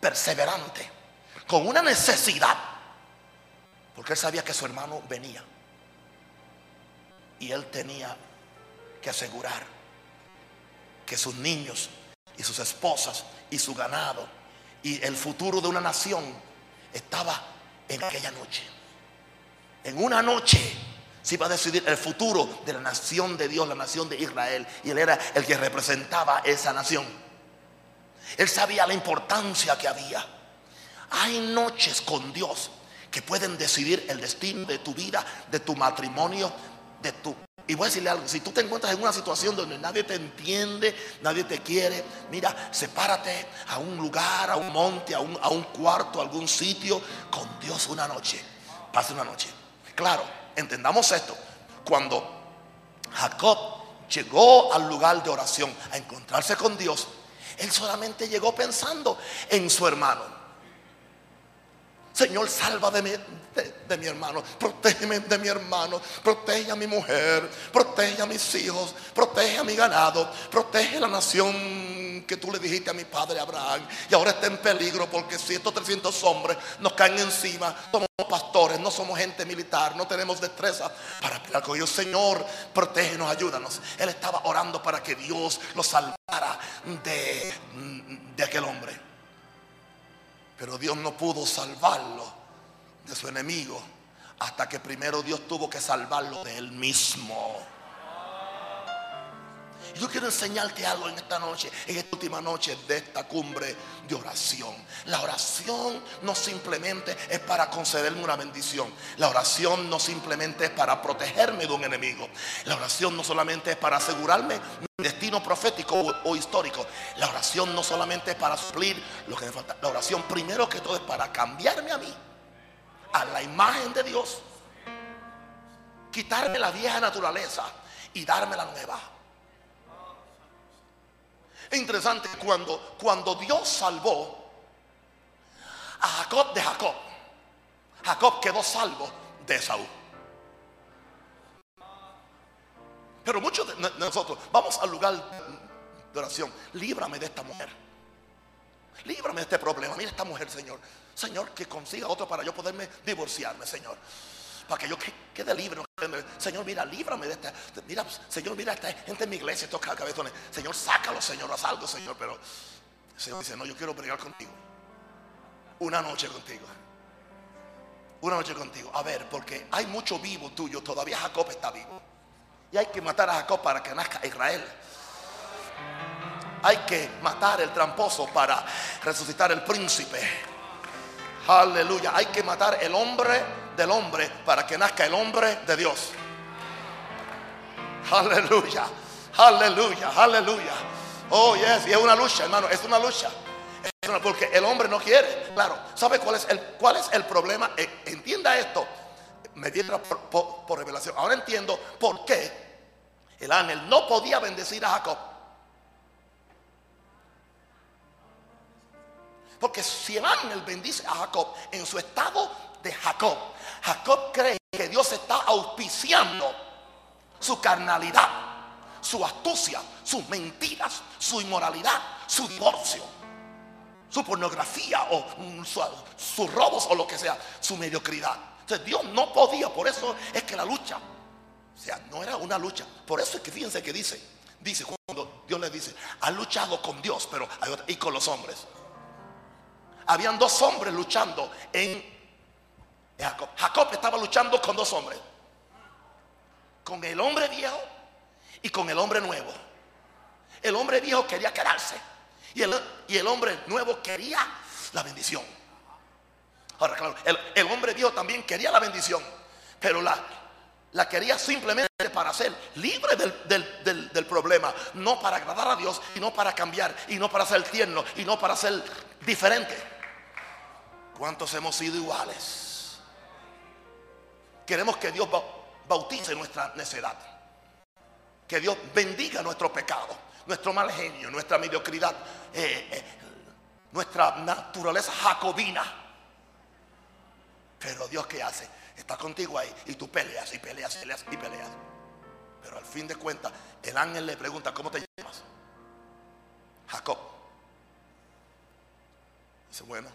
Speaker 1: perseverante, con una necesidad, porque él sabía que su hermano venía. Y él tenía que asegurar que sus niños y sus esposas y su ganado y el futuro de una nación estaba en aquella noche. En una noche se iba a decidir el futuro de la nación de Dios, la nación de Israel. Y él era el que representaba esa nación. Él sabía la importancia que había. Hay noches con Dios que pueden decidir el destino de tu vida, de tu matrimonio, de tu... Y voy a decirle algo, si tú te encuentras en una situación donde nadie te entiende, nadie te quiere, mira, sepárate a un lugar, a un monte, a un, a un cuarto, a algún sitio, con Dios una noche. Pase una noche. Claro, entendamos esto. Cuando Jacob llegó al lugar de oración a encontrarse con Dios, él solamente llegó pensando en su hermano. Señor, salva de de, mi hermano, protégeme de mi hermano, protege a mi mujer, protege a mis hijos, protege a mi ganado, protege la nación que tú le dijiste a mi padre Abraham. Y ahora está en peligro porque si estos 300 hombres nos caen encima, somos pastores, no somos gente militar, no tenemos destreza para pelear con ellos. Señor, protégenos, ayúdanos. Él estaba orando para que Dios lo salvara de, de aquel hombre. Pero Dios no pudo salvarlo su enemigo hasta que primero Dios tuvo que salvarlo de él mismo. Yo quiero enseñarte algo en esta noche, en esta última noche de esta cumbre de oración. La oración no simplemente es para concederme una bendición. La oración no simplemente es para protegerme de un enemigo. La oración no solamente es para asegurarme destino profético o, histórico. La oración no solamente es para suplir lo que me falta. La oración primero que todo es para cambiarme a mí, a la imagen de Dios. Quitarme la vieja naturaleza y darme la nueva. Es interesante cuando, cuando Dios salvó a Jacob de Jacob. Jacob quedó salvo de Saúl. Pero muchos de nosotros vamos al lugar de oración. Líbrame de esta mujer. Líbrame de este problema. Mira esta mujer, Señor. Señor, que consiga otro para yo poderme divorciarme, Señor. Para que yo quede libre. Señor, mira, líbrame de esta. Mira, Señor, mira esta gente en mi iglesia, estos cabezones. Señor, sácalo, Señor, haz algo, Señor. Pero Señor dice, no, yo quiero pelear contigo. Una noche contigo. Una noche contigo. A ver, porque hay mucho vivo tuyo. Todavía Jacob está vivo. Y hay que matar a Jacob para que nazca Israel. Hay que matar el tramposo para resucitar el príncipe. Aleluya. Hay que matar el hombre del hombre para que nazca el hombre de Dios. Aleluya. Aleluya. Aleluya. Oh, yes. Y es una lucha, hermano. Es una lucha. porque el hombre no quiere. Claro. ¿Sabe cuál es el, cuál es el problema? Eh, entienda esto. Me por, por revelación. Ahora entiendo por qué el ángel no podía bendecir a Jacob. Porque si el ángel bendice a Jacob en su estado de Jacob, Jacob cree que Dios está auspiciando su carnalidad, su astucia, sus mentiras, su inmoralidad, su divorcio, su pornografía o sus robos o lo que sea, su mediocridad. Entonces Dios no podía, por eso es que la lucha, o sea, no era una lucha. Por eso es que fíjense que dice, dice cuando Dios le dice, ha luchado con Dios, pero y con los hombres habían dos hombres luchando en Jacob. Jacob estaba luchando con dos hombres. Con el hombre viejo y con el hombre nuevo. El hombre viejo quería quedarse. Y el, y el hombre nuevo quería la bendición. Ahora, claro, el, hombre viejo también quería la bendición. Pero la, la quería simplemente para ser libre del, del, problema, no para agradar a Dios y no para cambiar y no para ser tierno y no para ser diferente. ¿Cuántos hemos sido iguales? Queremos que Dios bautice nuestra necedad. Que Dios bendiga nuestro pecado, nuestro mal genio, nuestra mediocridad, eh, eh, nuestra naturaleza jacobina. Pero Dios qué hace? Está contigo ahí y tú peleas y peleas y peleas y peleas. Pero al fin de cuentas, el ángel le pregunta, ¿cómo te llamas? Jacob. Dice, bueno,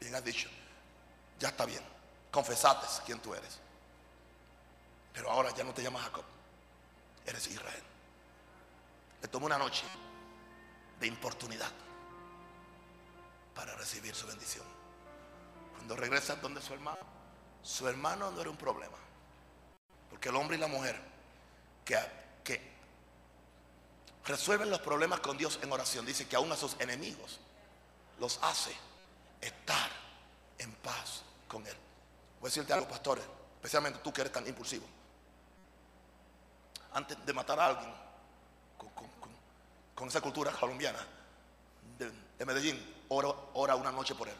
Speaker 1: Bien has dicho, ya está bien, confesaste quién tú eres. Pero ahora ya no te llamas Jacob, eres Israel. Le tomó una noche de importunidad para recibir su bendición. Cuando regresa donde su hermano, su hermano no era un problema. Porque el hombre y la mujer que, que resuelven los problemas con Dios en oración, dice que aún a sus enemigos los hace estar en paz con Él. Voy a decirte algo, pastores, especialmente tú que eres tan impulsivo. Antes de matar a alguien con, esa cultura colombiana de, Medellín, ora, una noche por él.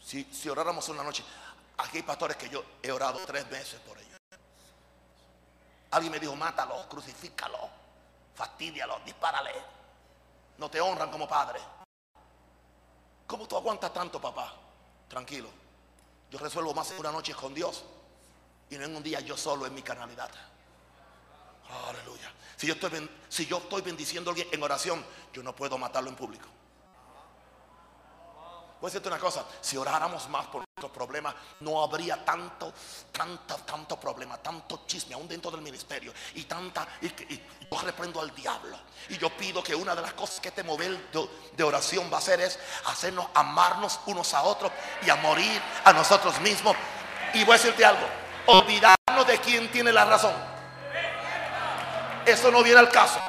Speaker 1: Si, si oráramos una noche, aquí hay pastores que yo he orado tres veces por ellos. Alguien me dijo, mátalo, crucifícalo, fastidialo, dispárale. No te honran como padre. ¿Cómo tú aguantas tanto, papá? Tranquilo. Yo resuelvo más en una noche con Dios y no en un día yo solo en mi carnalidad. Aleluya. Si yo estoy, si yo estoy bendiciendo a alguien en oración, yo no puedo matarlo en público. Voy a decirte una cosa, si oráramos más por problemas, no habría tanto, tanto, tanto problema, tanto chisme aún dentro del ministerio y tanta, y, yo reprendo al diablo. Y yo pido que una de las cosas que este mover de, oración va a hacer es hacernos amarnos unos a otros y a morir a nosotros mismos. Y voy a decirte algo, olvidarnos de quién tiene la razón. Eso no viene al caso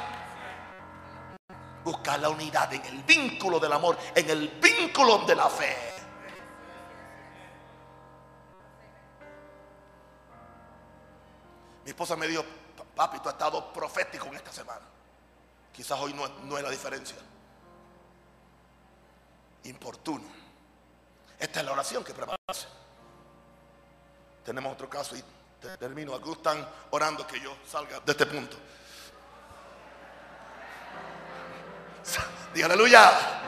Speaker 1: buscar la unidad en el vínculo del amor, en el vínculo de la fe. Mi esposa me dijo, papi, tú has estado profético en esta semana. Quizás hoy no, no es la diferencia. Importuno. Esta es la oración que preparase. Tenemos otro caso y termino. Algunos están orando que yo salga de este punto. Diga aleluya.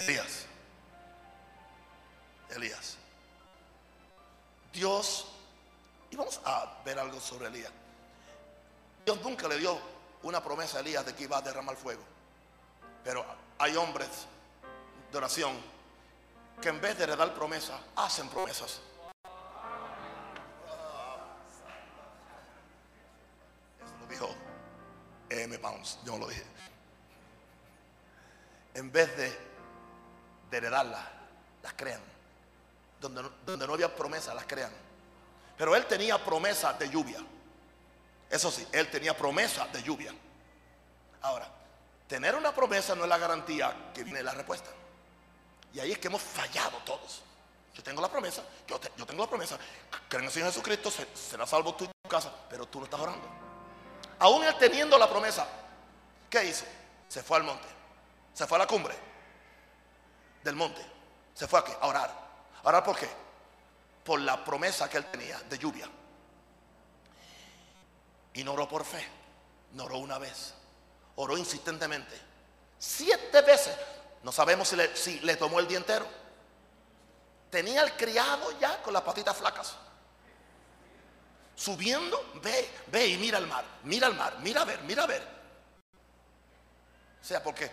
Speaker 1: Elías. Elías. Dios, y vamos a ver algo sobre Elías. Dios nunca le dio una promesa a Elías de que iba a derramar fuego. Pero hay hombres de oración que en vez de dar promesas, hacen promesas. M. Pounds, yo lo dije. en vez de, de heredarlas, las crean. Donde, donde no había promesa, las crean. Pero él tenía promesa de lluvia. Eso sí, él tenía promesa de lluvia. Ahora, tener una promesa no es la garantía que viene la respuesta. Y ahí es que hemos fallado todos. Yo tengo la promesa, yo, tengo la promesa, creen en el Señor Jesucristo, será salvo tú tu casa, pero tú no estás orando. Aún él teniendo la promesa, ¿qué hizo? Se fue al monte, se fue a la cumbre del monte, se fue aquí a orar. ¿A orar por qué? Por la promesa que él tenía de lluvia. Y no oró por fe, no oró una vez, oró insistentemente. Siete veces. No sabemos si le, si le tomó el día entero. Tenía el criado ya con las patitas flacas. Subiendo, ve, ve y mira el mar, mira el mar, mira a ver, mira a ver. O sea, porque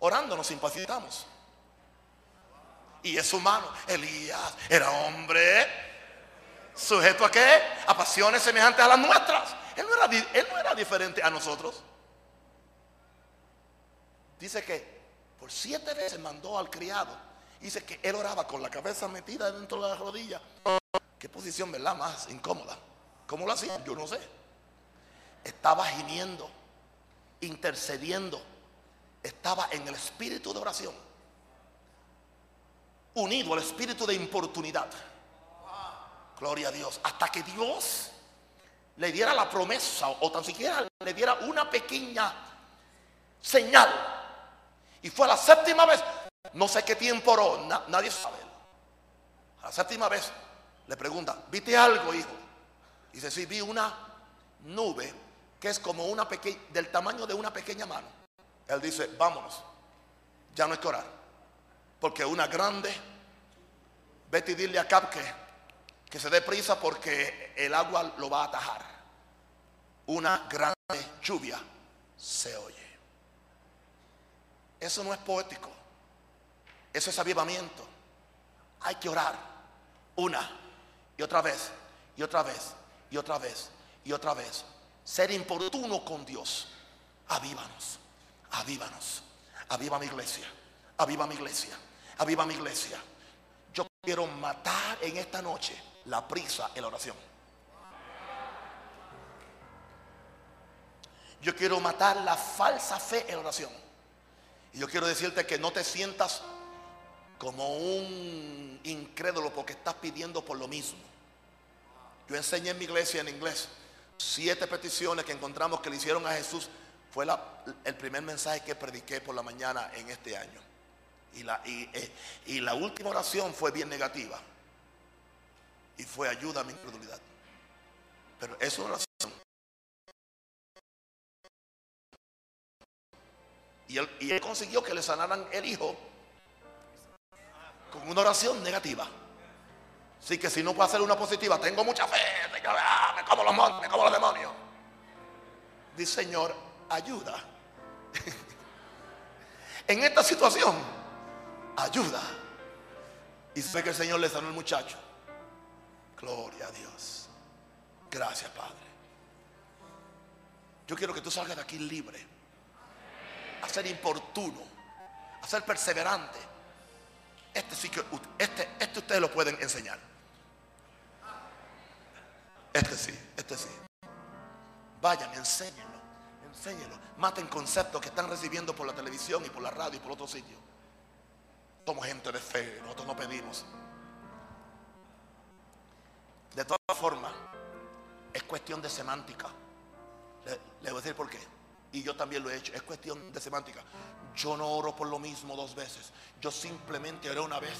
Speaker 1: orando nos impacientamos. Y es humano. Elías era hombre. ¿Sujeto a qué? A pasiones semejantes a las nuestras. Él no era, él no era diferente a nosotros. Dice que por siete veces mandó al criado. Dice que él oraba con la cabeza metida dentro de la rodilla. Qué posición, ¿verdad? Más incómoda. ¿Cómo lo hacía? Yo no sé. Estaba gimiendo, intercediendo estaba en el espíritu de oración, unido al espíritu de importunidad. Gloria a Dios. Hasta que Dios le diera la promesa o tan siquiera le diera una pequeña señal. Y fue a la séptima vez. No sé qué tiempo oró, nadie sabe. A la séptima vez le pregunta, ¿viste algo, hijo? Y dice, sí, vi una nube que es como una pequeña, del tamaño de una pequeña mano. Él dice, vámonos, ya no hay que orar. Porque una grande, vete y dile a Cap que, que se dé prisa porque el agua lo va a atajar. Una grande lluvia se oye. Eso no es poético. Eso es avivamiento. Hay que orar una y otra vez y otra vez y otra vez y otra vez. Ser importuno con Dios. Avívanos avívanos, aviva mi iglesia, aviva mi iglesia, aviva mi iglesia. Yo quiero matar en esta noche la prisa en la oración. Yo quiero matar la falsa fe en la oración. Y yo quiero decirte que no te sientas como un incrédulo porque estás pidiendo por lo mismo. Yo enseñé en mi iglesia en inglés siete peticiones que encontramos que le hicieron a Jesús fue el primer mensaje que prediqué por la mañana en este año. Y la, eh, y, la última oración fue bien negativa. Y fue ayuda a mi incredulidad. Pero es una oración. Y él, y él consiguió que le sanaran el hijo con una oración negativa. Así que si no puedo hacer una positiva, tengo mucha fe, ah, me como los me como los demonios. Dice Señor, ayuda. en esta situación, ayuda. Y sé que el Señor le sanó al muchacho. Gloria a Dios. Gracias, Padre. Yo quiero que tú salgas de aquí libre. A ser importuno. A ser perseverante. Este sí que este, este ustedes lo pueden enseñar. Este sí, este sí. Vayan, enséñenlo. Enséñelo. Maten conceptos que están recibiendo por la televisión y por la radio y por otro sitio. Somos gente de fe, nosotros no pedimos. De todas formas, es cuestión de semántica. Le, voy a decir por qué. Y yo también lo he hecho. Es cuestión de semántica. Yo no oro por lo mismo dos veces. Yo simplemente oré una vez.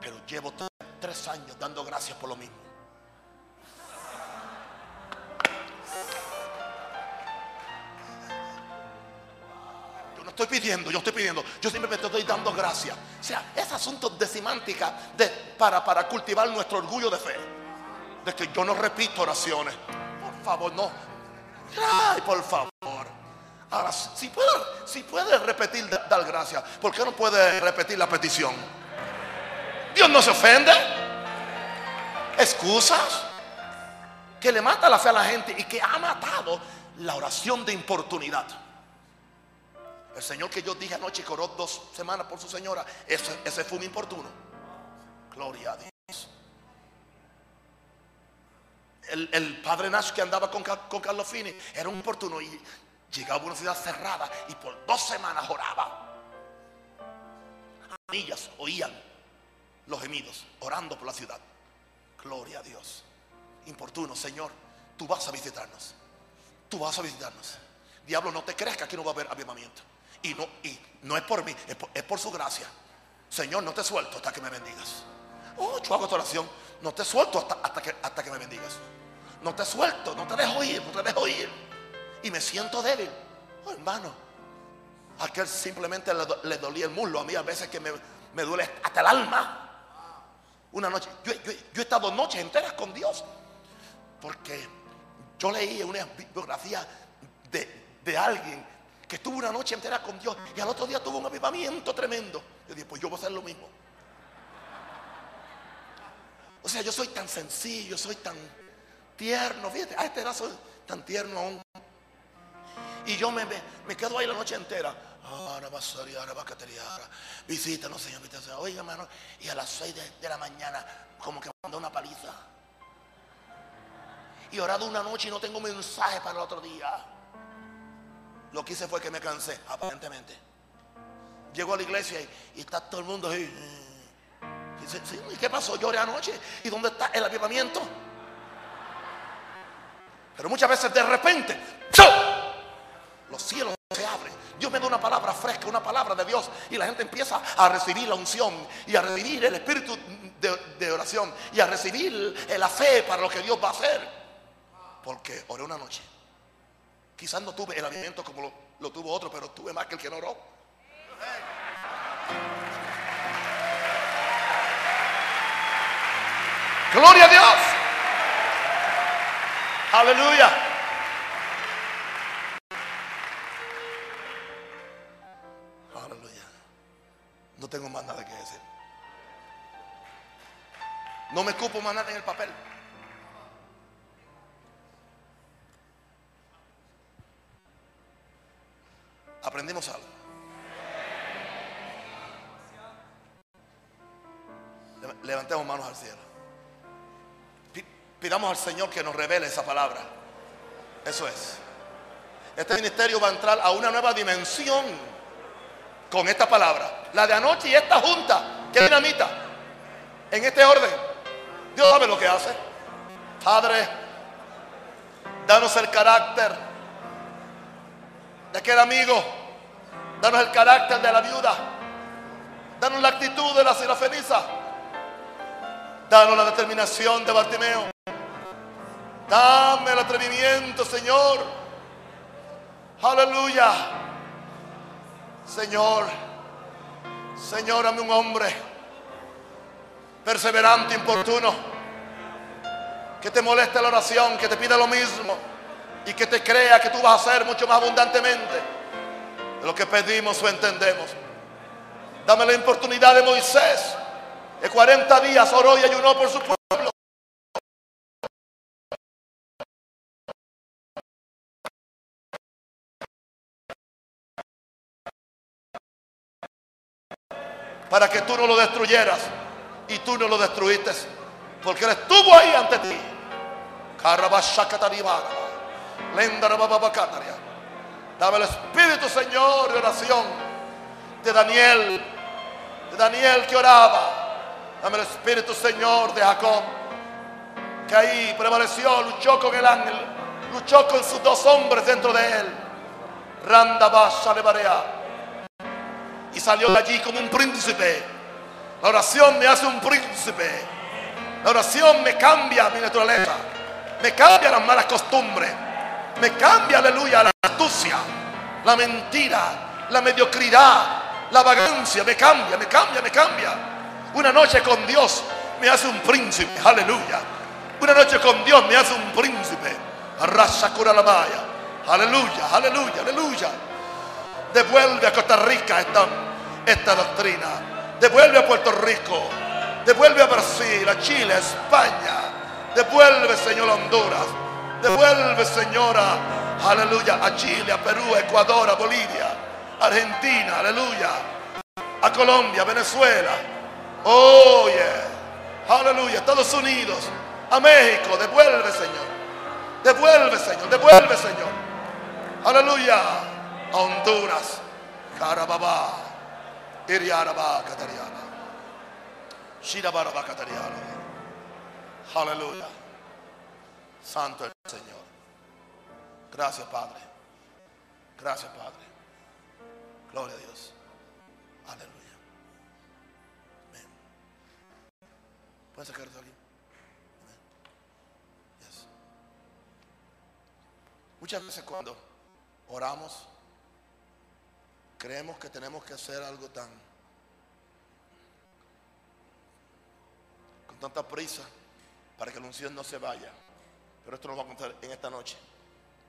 Speaker 1: Pero llevo tres años dando gracias por lo mismo. Estoy pidiendo, yo estoy pidiendo, yo simplemente estoy dando gracias. O sea, es asunto de semántica de, para, para cultivar nuestro orgullo de fe. De que yo no repito oraciones. Por favor, no. Ay, por favor. Ahora, si puede, si puede repetir, dar gracias, ¿por qué no puede repetir la petición? Dios no se ofende. excusas, que le mata la fe a la gente y que ha matado la oración de importunidad. El Señor que yo dije anoche que oró dos semanas por su señora, ese, fue un importuno. Gloria a Dios. El, padre Nash que andaba con, Carlos Fini era un importuno y llegaba a una ciudad cerrada y por dos semanas oraba. Anillas oían los gemidos, orando por la ciudad. Gloria a Dios. Importuno, Señor, tú vas a visitarnos. Tú vas a visitarnos. Diablo, no te crees que aquí no va a haber avivamiento. Y no, y no es por mí, es por, su gracia. Señor, no te suelto hasta que me bendigas. Oh, yo hago tu oración. No te suelto hasta, hasta, que, hasta que me bendigas. No te suelto, no te dejo ir, no te dejo ir. Y me siento débil. Oh, hermano. Aquel simplemente le, dolía el muslo. A mí a veces que me, me duele hasta el alma. Una noche, yo, he estado noches enteras con Dios. Porque yo leí una biografía de, alguien que estuvo una noche entera con Dios y al otro día tuvo un avivamiento tremendo. Yo dije, pues yo voy a hacer lo mismo. O sea, yo soy tan sencillo, soy tan tierno. Fíjate, a esta edad soy tan tierno aún. Y yo me, me quedo ahí la noche entera. Visítanos, Señor. Oiga, hermano. Y a las 6 de, la mañana, como que mandó una paliza. Y orado una noche y no tengo mensaje para el otro día. Lo que hice fue que me cansé, aparentemente. Llego a la iglesia y, está todo el mundo ahí. ¿Y qué pasó? Lloré anoche. ¿Y dónde está el avivamiento? Pero muchas veces de repente, los cielos se abren. Dios me da una palabra fresca, una palabra de Dios. Y la gente empieza a recibir la unción y a recibir el espíritu de, oración y a recibir la fe para lo que Dios va a hacer. Porque oré una noche. Quizás no tuve el alimento como lo, tuvo otro, pero tuve más que el que no oró. Gloria a Dios. Aleluya. No tengo más nada que decir. No me cupo más nada en el papel. Aprendimos algo. Levantemos manos al cielo. Pidamos al Señor que nos revele esa palabra. Eso es. Este ministerio va a entrar a una nueva dimensión con esta palabra. La de anoche y esta junta, que dinamita, en este orden. Dios sabe lo que hace. Padre, danos el carácter de aquel amigo. Danos el carácter de la viuda. Danos la actitud de la sirafeniza. Danos la determinación de Bartimeo. Dame el atrevimiento, Señor. Aleluya. Señor, Señor, dame un hombre perseverante, importuno, que te moleste la oración, que te pida lo mismo y que te crea que tú vas a hacer mucho más abundantemente lo que pedimos o entendemos. Dame la oportunidad de Moisés, de 40 días oró y ayunó por su pueblo. para que tú no lo destruyeras y tú no lo destruiste porque él estuvo ahí ante ti dame el espíritu Señor de oración de Daniel de Daniel que oraba dame el espíritu Señor de Jacob que ahí prevaleció luchó con el ángel luchó con sus dos hombres dentro de él Randa Basha y salió de allí como un príncipe. La oración me hace un príncipe. La oración me cambia mi naturaleza. Me cambia las malas costumbres. Me cambia, aleluya, la astucia, la mentira, la mediocridad, la vagancia. Me cambia, me cambia, me cambia. Una noche con Dios me hace un príncipe. Aleluya. Una noche con Dios me hace un príncipe. Arrasa cura la maya. Aleluya, aleluya, aleluya. Devuelve a Costa Rica esta esta doctrina. Devuelve a Puerto Rico, devuelve a Brasil, a Chile, a España, Devuelve, Señor, a Honduras. Devuelve, Señora, aleluya, a Chile, a Perú, a Ecuador, a Bolivia, Argentina, aleluya, a Colombia, Venezuela. Oh, yeah. Aleluya, Estados Unidos, a México. Devuelve, Señor. Devuelve, Señor. Devuelve, Señor. Aleluya. A Honduras. Carababa. Iriaraba, Catariana. Shirabaraba, Catariana. Aleluya. Santo el Señor. Gracias, Padre. Gracias, Padre. Gloria a Dios. Aleluya. ¿Pueden sacar esto aquí? Amén. Muchas veces cuando oramos, creemos que tenemos que hacer algo tan con tanta prisa para que la unción no se vaya. Pero esto nos va a contar en esta noche.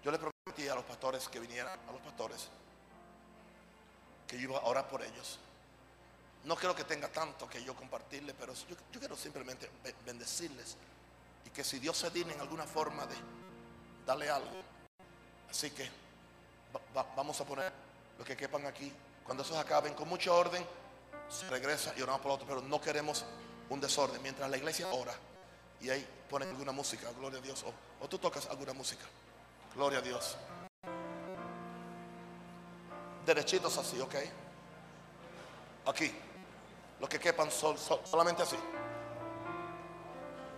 Speaker 1: Yo le prometí a los pastores que vinieran, a los pastores, que yo iba a orar por ellos. No creo que tenga tanto que yo compartirles, pero yo, quiero simplemente be- bendecirles y que si Dios se digna en alguna forma de darle algo. Así que va- va- vamos a poner lo que quepan aquí. Cuando esos acaben, con mucho orden, se regresa y oramos por otro, pero no queremos un desorden. Mientras la iglesia ora y ahí ponen alguna música, gloria a Dios, o, tú tocas alguna música, gloria a Dios. Derechitos así, ok. Aquí, los que quepan sol- solamente así.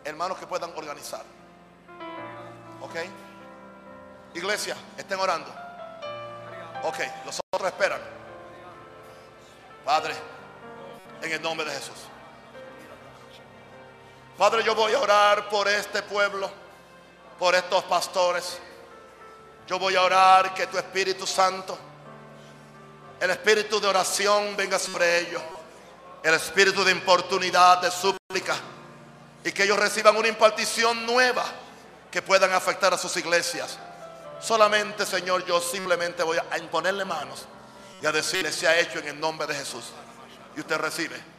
Speaker 1: Hermanos que puedan organizar, ok. Iglesia, estén orando. Ok, los otros esperan. Padre, en el nombre de Jesús. Padre, yo voy a orar por este pueblo, por estos pastores. Yo voy a orar que tu Espíritu Santo, el espíritu de oración venga sobre ellos, el espíritu de importunidad, de súplica, y que ellos reciban una impartición nueva que puedan afectar a sus iglesias. Solamente, Señor, yo simplemente voy a imponerle manos y a decirle, se ha hecho en el nombre de Jesús. Y usted recibe.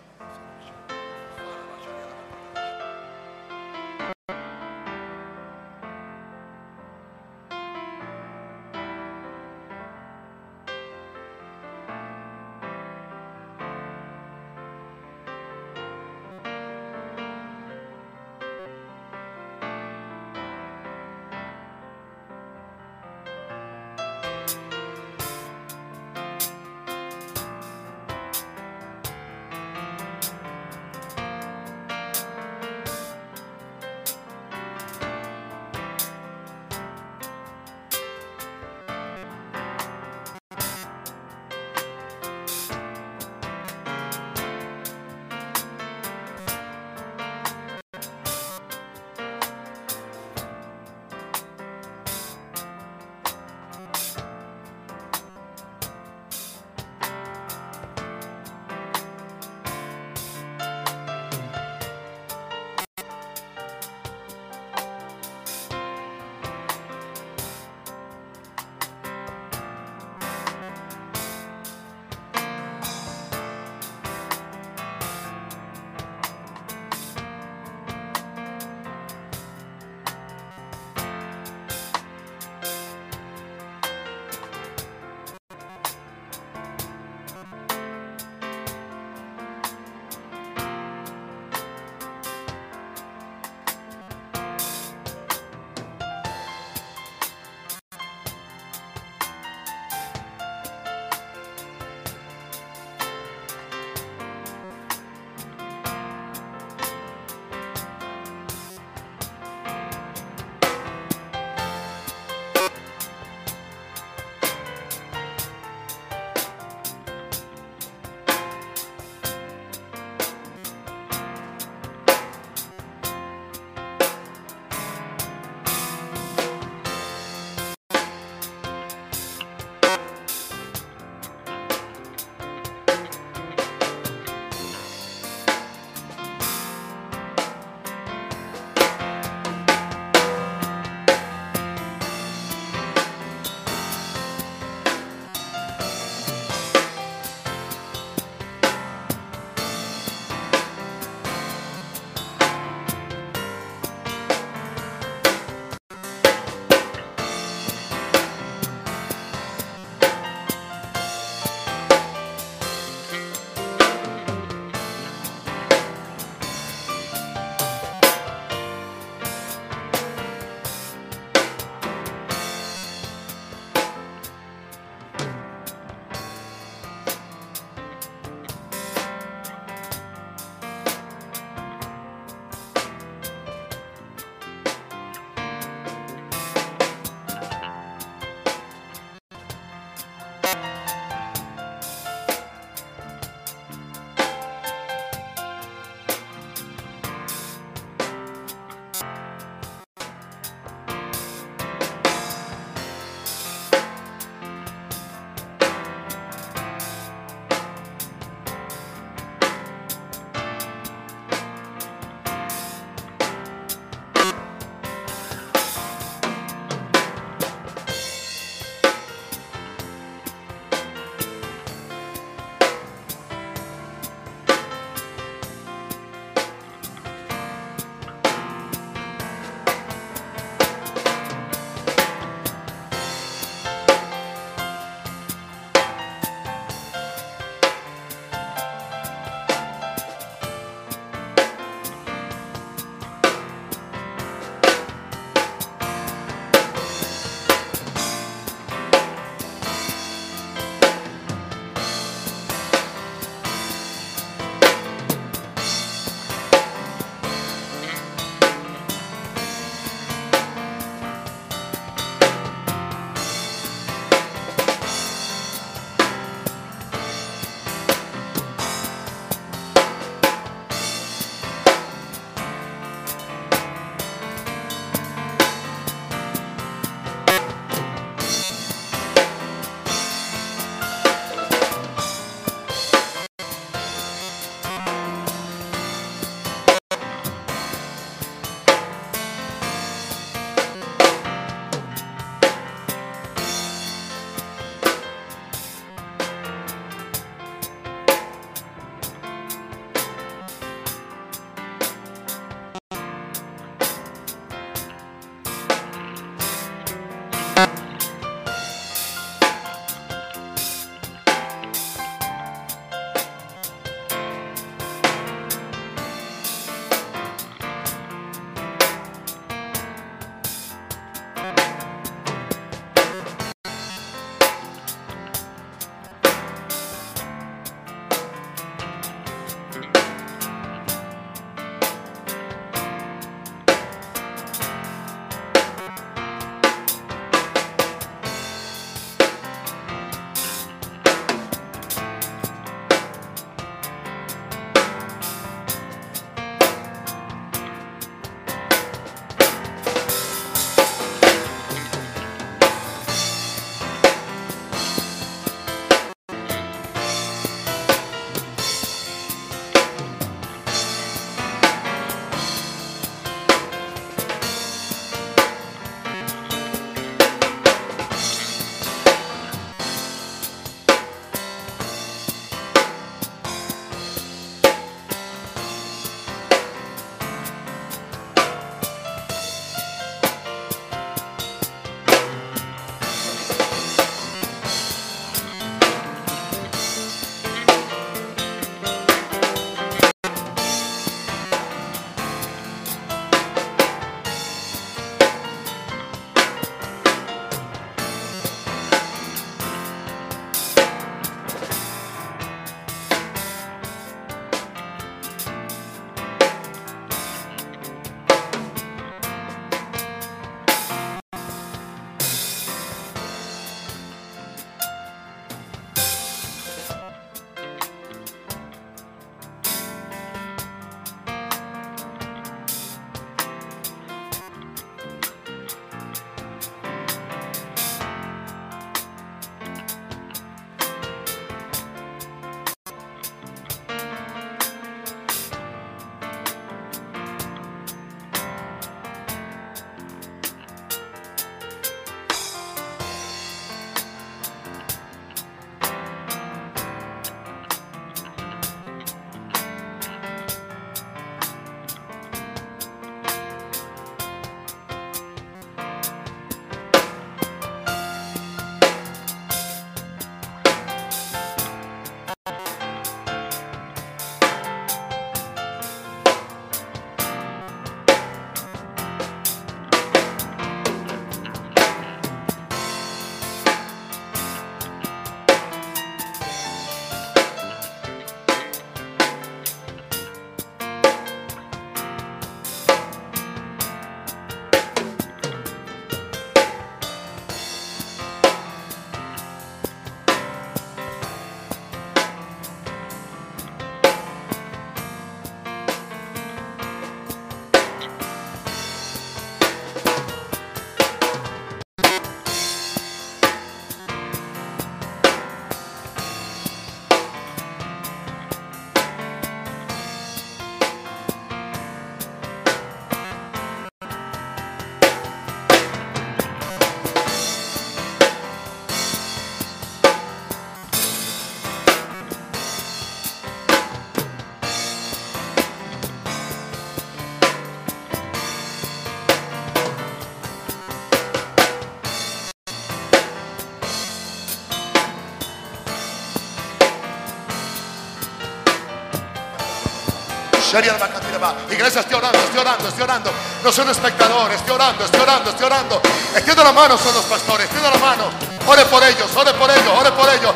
Speaker 1: Iglesia, estoy orando, estoy orando, estoy orando. No soy un espectador, estoy orando, estoy orando, estoy orando. Extiendo la mano, son los pastores, extiendo la mano. Ore por ellos, ore por ellos, ore por ellos.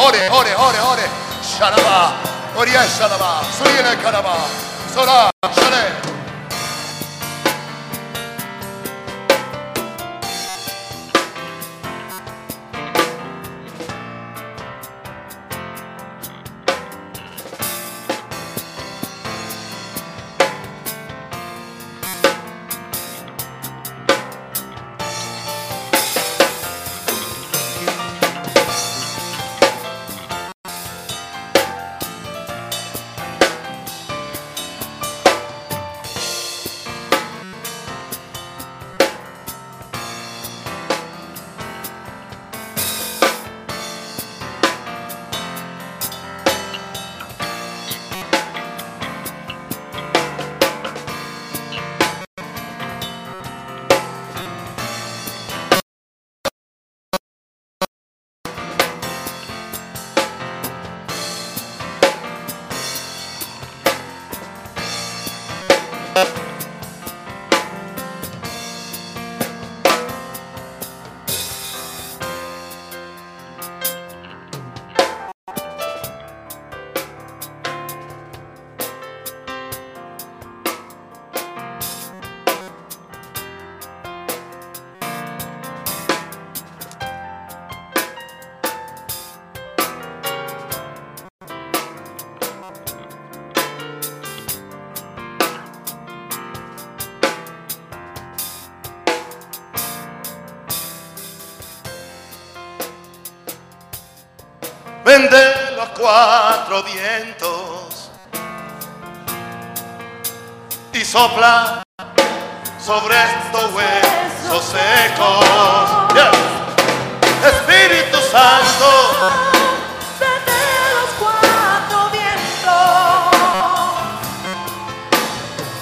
Speaker 1: Ore, ore, ore, ore. Sharaba, Oria Sharaba, Suyene Karaba, Sora, Shale. Cuatro vientos y sopla sobre estos huesos secos. Espíritu Santo.
Speaker 2: de los cuatro vientos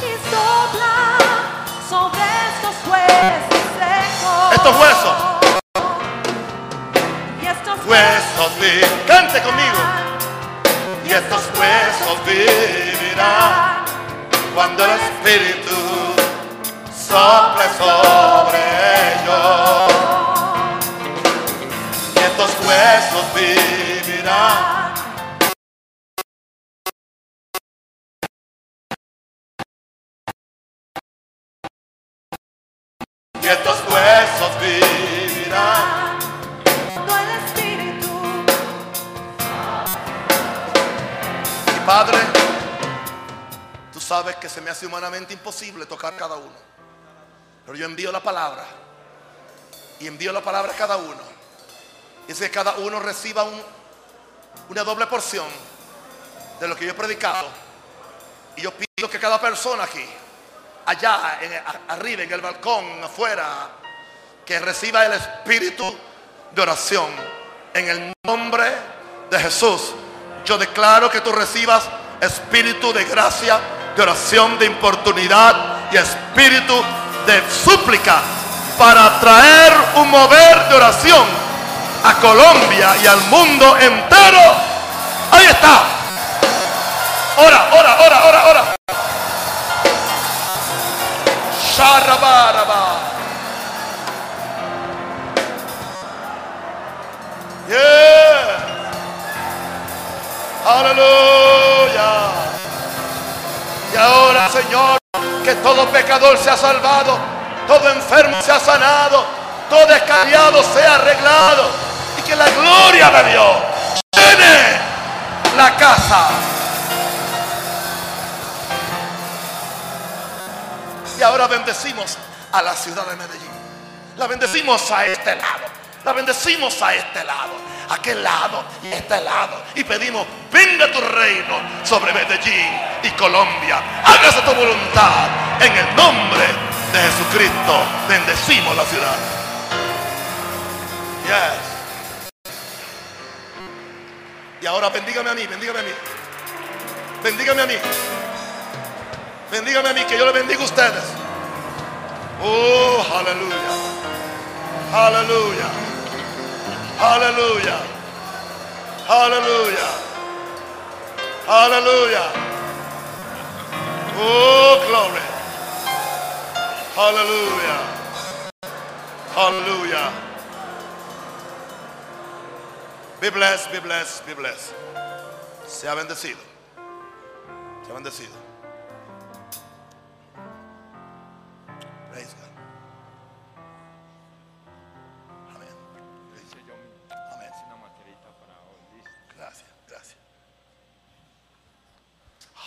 Speaker 2: y sopla sobre estos huesos secos.
Speaker 1: Estos huesos.
Speaker 2: Y estos
Speaker 1: Huesos viven. Cante conmigo. Y estos huesos vivirán cuando el Espíritu sople sobre ellos. Y estos huesos vivirán. Se me hace humanamente imposible tocar cada uno. Pero yo envío la palabra. Y envío la palabra a cada uno. Y es que cada uno reciba un- una doble porción de lo que yo he predicado. Y yo pido que cada persona aquí, allá, arriba, en el balcón, afuera, que reciba el espíritu de oración. En el nombre de Jesús, yo declaro que tú recibas espíritu de gracia, de oración, de importunidad y espíritu de súplica para traer un mover de oración a Colombia y al mundo entero. Ahí está. Ora, ora, ora, ora, ora. Sharabaraba. Yeah. Aleluya. Y ahora, Señor, que todo pecador sea salvado, todo enfermo sea sanado, todo escaliado sea arreglado y que la gloria de Dios llene la casa. Y ahora bendecimos a la ciudad de Medellín. La bendecimos a este lado. La bendecimos a este lado, aquel lado y este lado. Y pedimos, venga tu reino sobre Medellín y Colombia. Hágase tu voluntad. En el nombre de Jesucristo, bendecimos la ciudad. Yes. Y ahora bendígame a mí, bendígame a mí. Bendígame a mí. Bendígame a mí, que yo le bendiga a ustedes. Oh, aleluya. Aleluya. Aleluya. Aleluya. Aleluya.
Speaker 3: Oh, glory. Hallelujah. Hallelujah. Be blessed, be blessed, be blessed. Sea bendecido. Sea bendecido.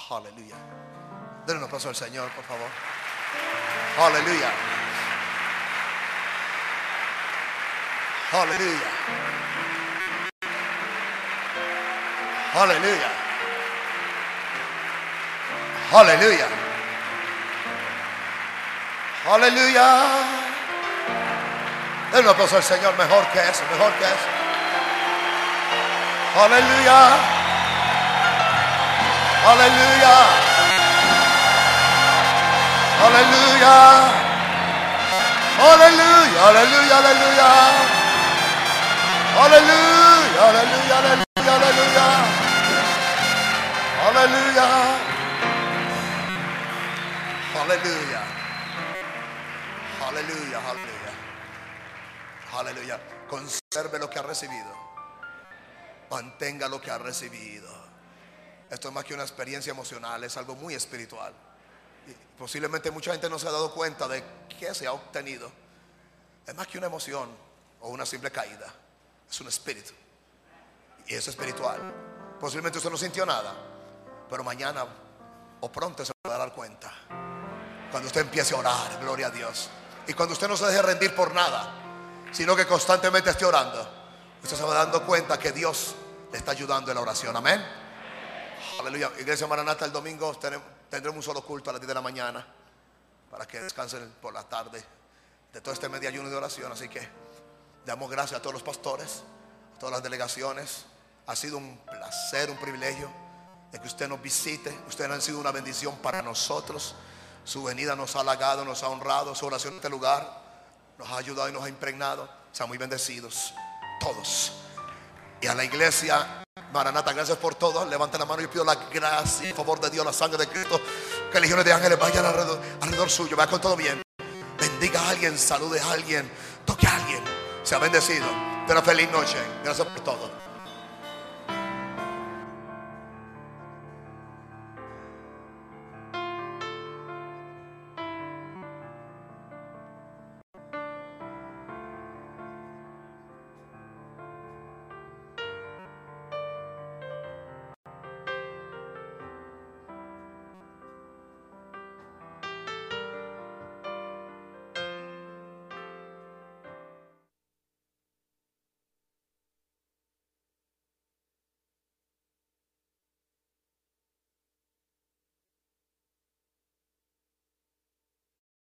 Speaker 3: Aleluya. Denle un aplauso al Señor, por favor. Aleluya. Aleluya. Aleluya. Aleluya. Aleluya. Denle un aplauso al Señor, mejor que eso, mejor que eso. Aleluya. Aleluya. Aleluya. Aleluya, aleluya, aleluya. Aleluya, aleluya, aleluya, aleluya. Aleluya. Aleluya. Aleluya, aleluya. Aleluya. Conserve lo que ha recibido. Mantenga lo que ha recibido. Esto es más que una experiencia emocional, es algo muy espiritual. Y posiblemente mucha gente no se ha dado cuenta de qué se ha obtenido. Es más que una emoción o una simple caída. Es un espíritu. Y es espiritual. Posiblemente usted no sintió nada. Pero mañana o pronto se va a dar cuenta. Cuando usted empiece a orar, gloria a Dios. Y cuando usted no se deje rendir por nada, sino que constantemente esté orando, usted se va dando cuenta que Dios le está ayudando en la oración. Amén. Aleluya. Iglesia Maranata, el domingo tendremos un solo culto a las 10 de la mañana para que descansen por la tarde de todo este medio ayuno de oración. Así que damos gracias a todos los pastores, a todas las delegaciones. Ha sido un placer, un privilegio de que usted nos visite. Ustedes han sido una bendición para nosotros. Su venida nos ha halagado, nos ha honrado. Su oración en este lugar nos ha ayudado y nos ha impregnado. Sean muy bendecidos todos. Y a la iglesia, Maranata, gracias por todo. Levanten la mano y pido la gracia, el favor de Dios, la sangre de Cristo. Que legiones de ángeles vayan alrededor, suyo. Vaya con todo bien. Bendiga a alguien, salude a alguien, toque a alguien. Sea bendecido. Pero feliz noche. Gracias por todo.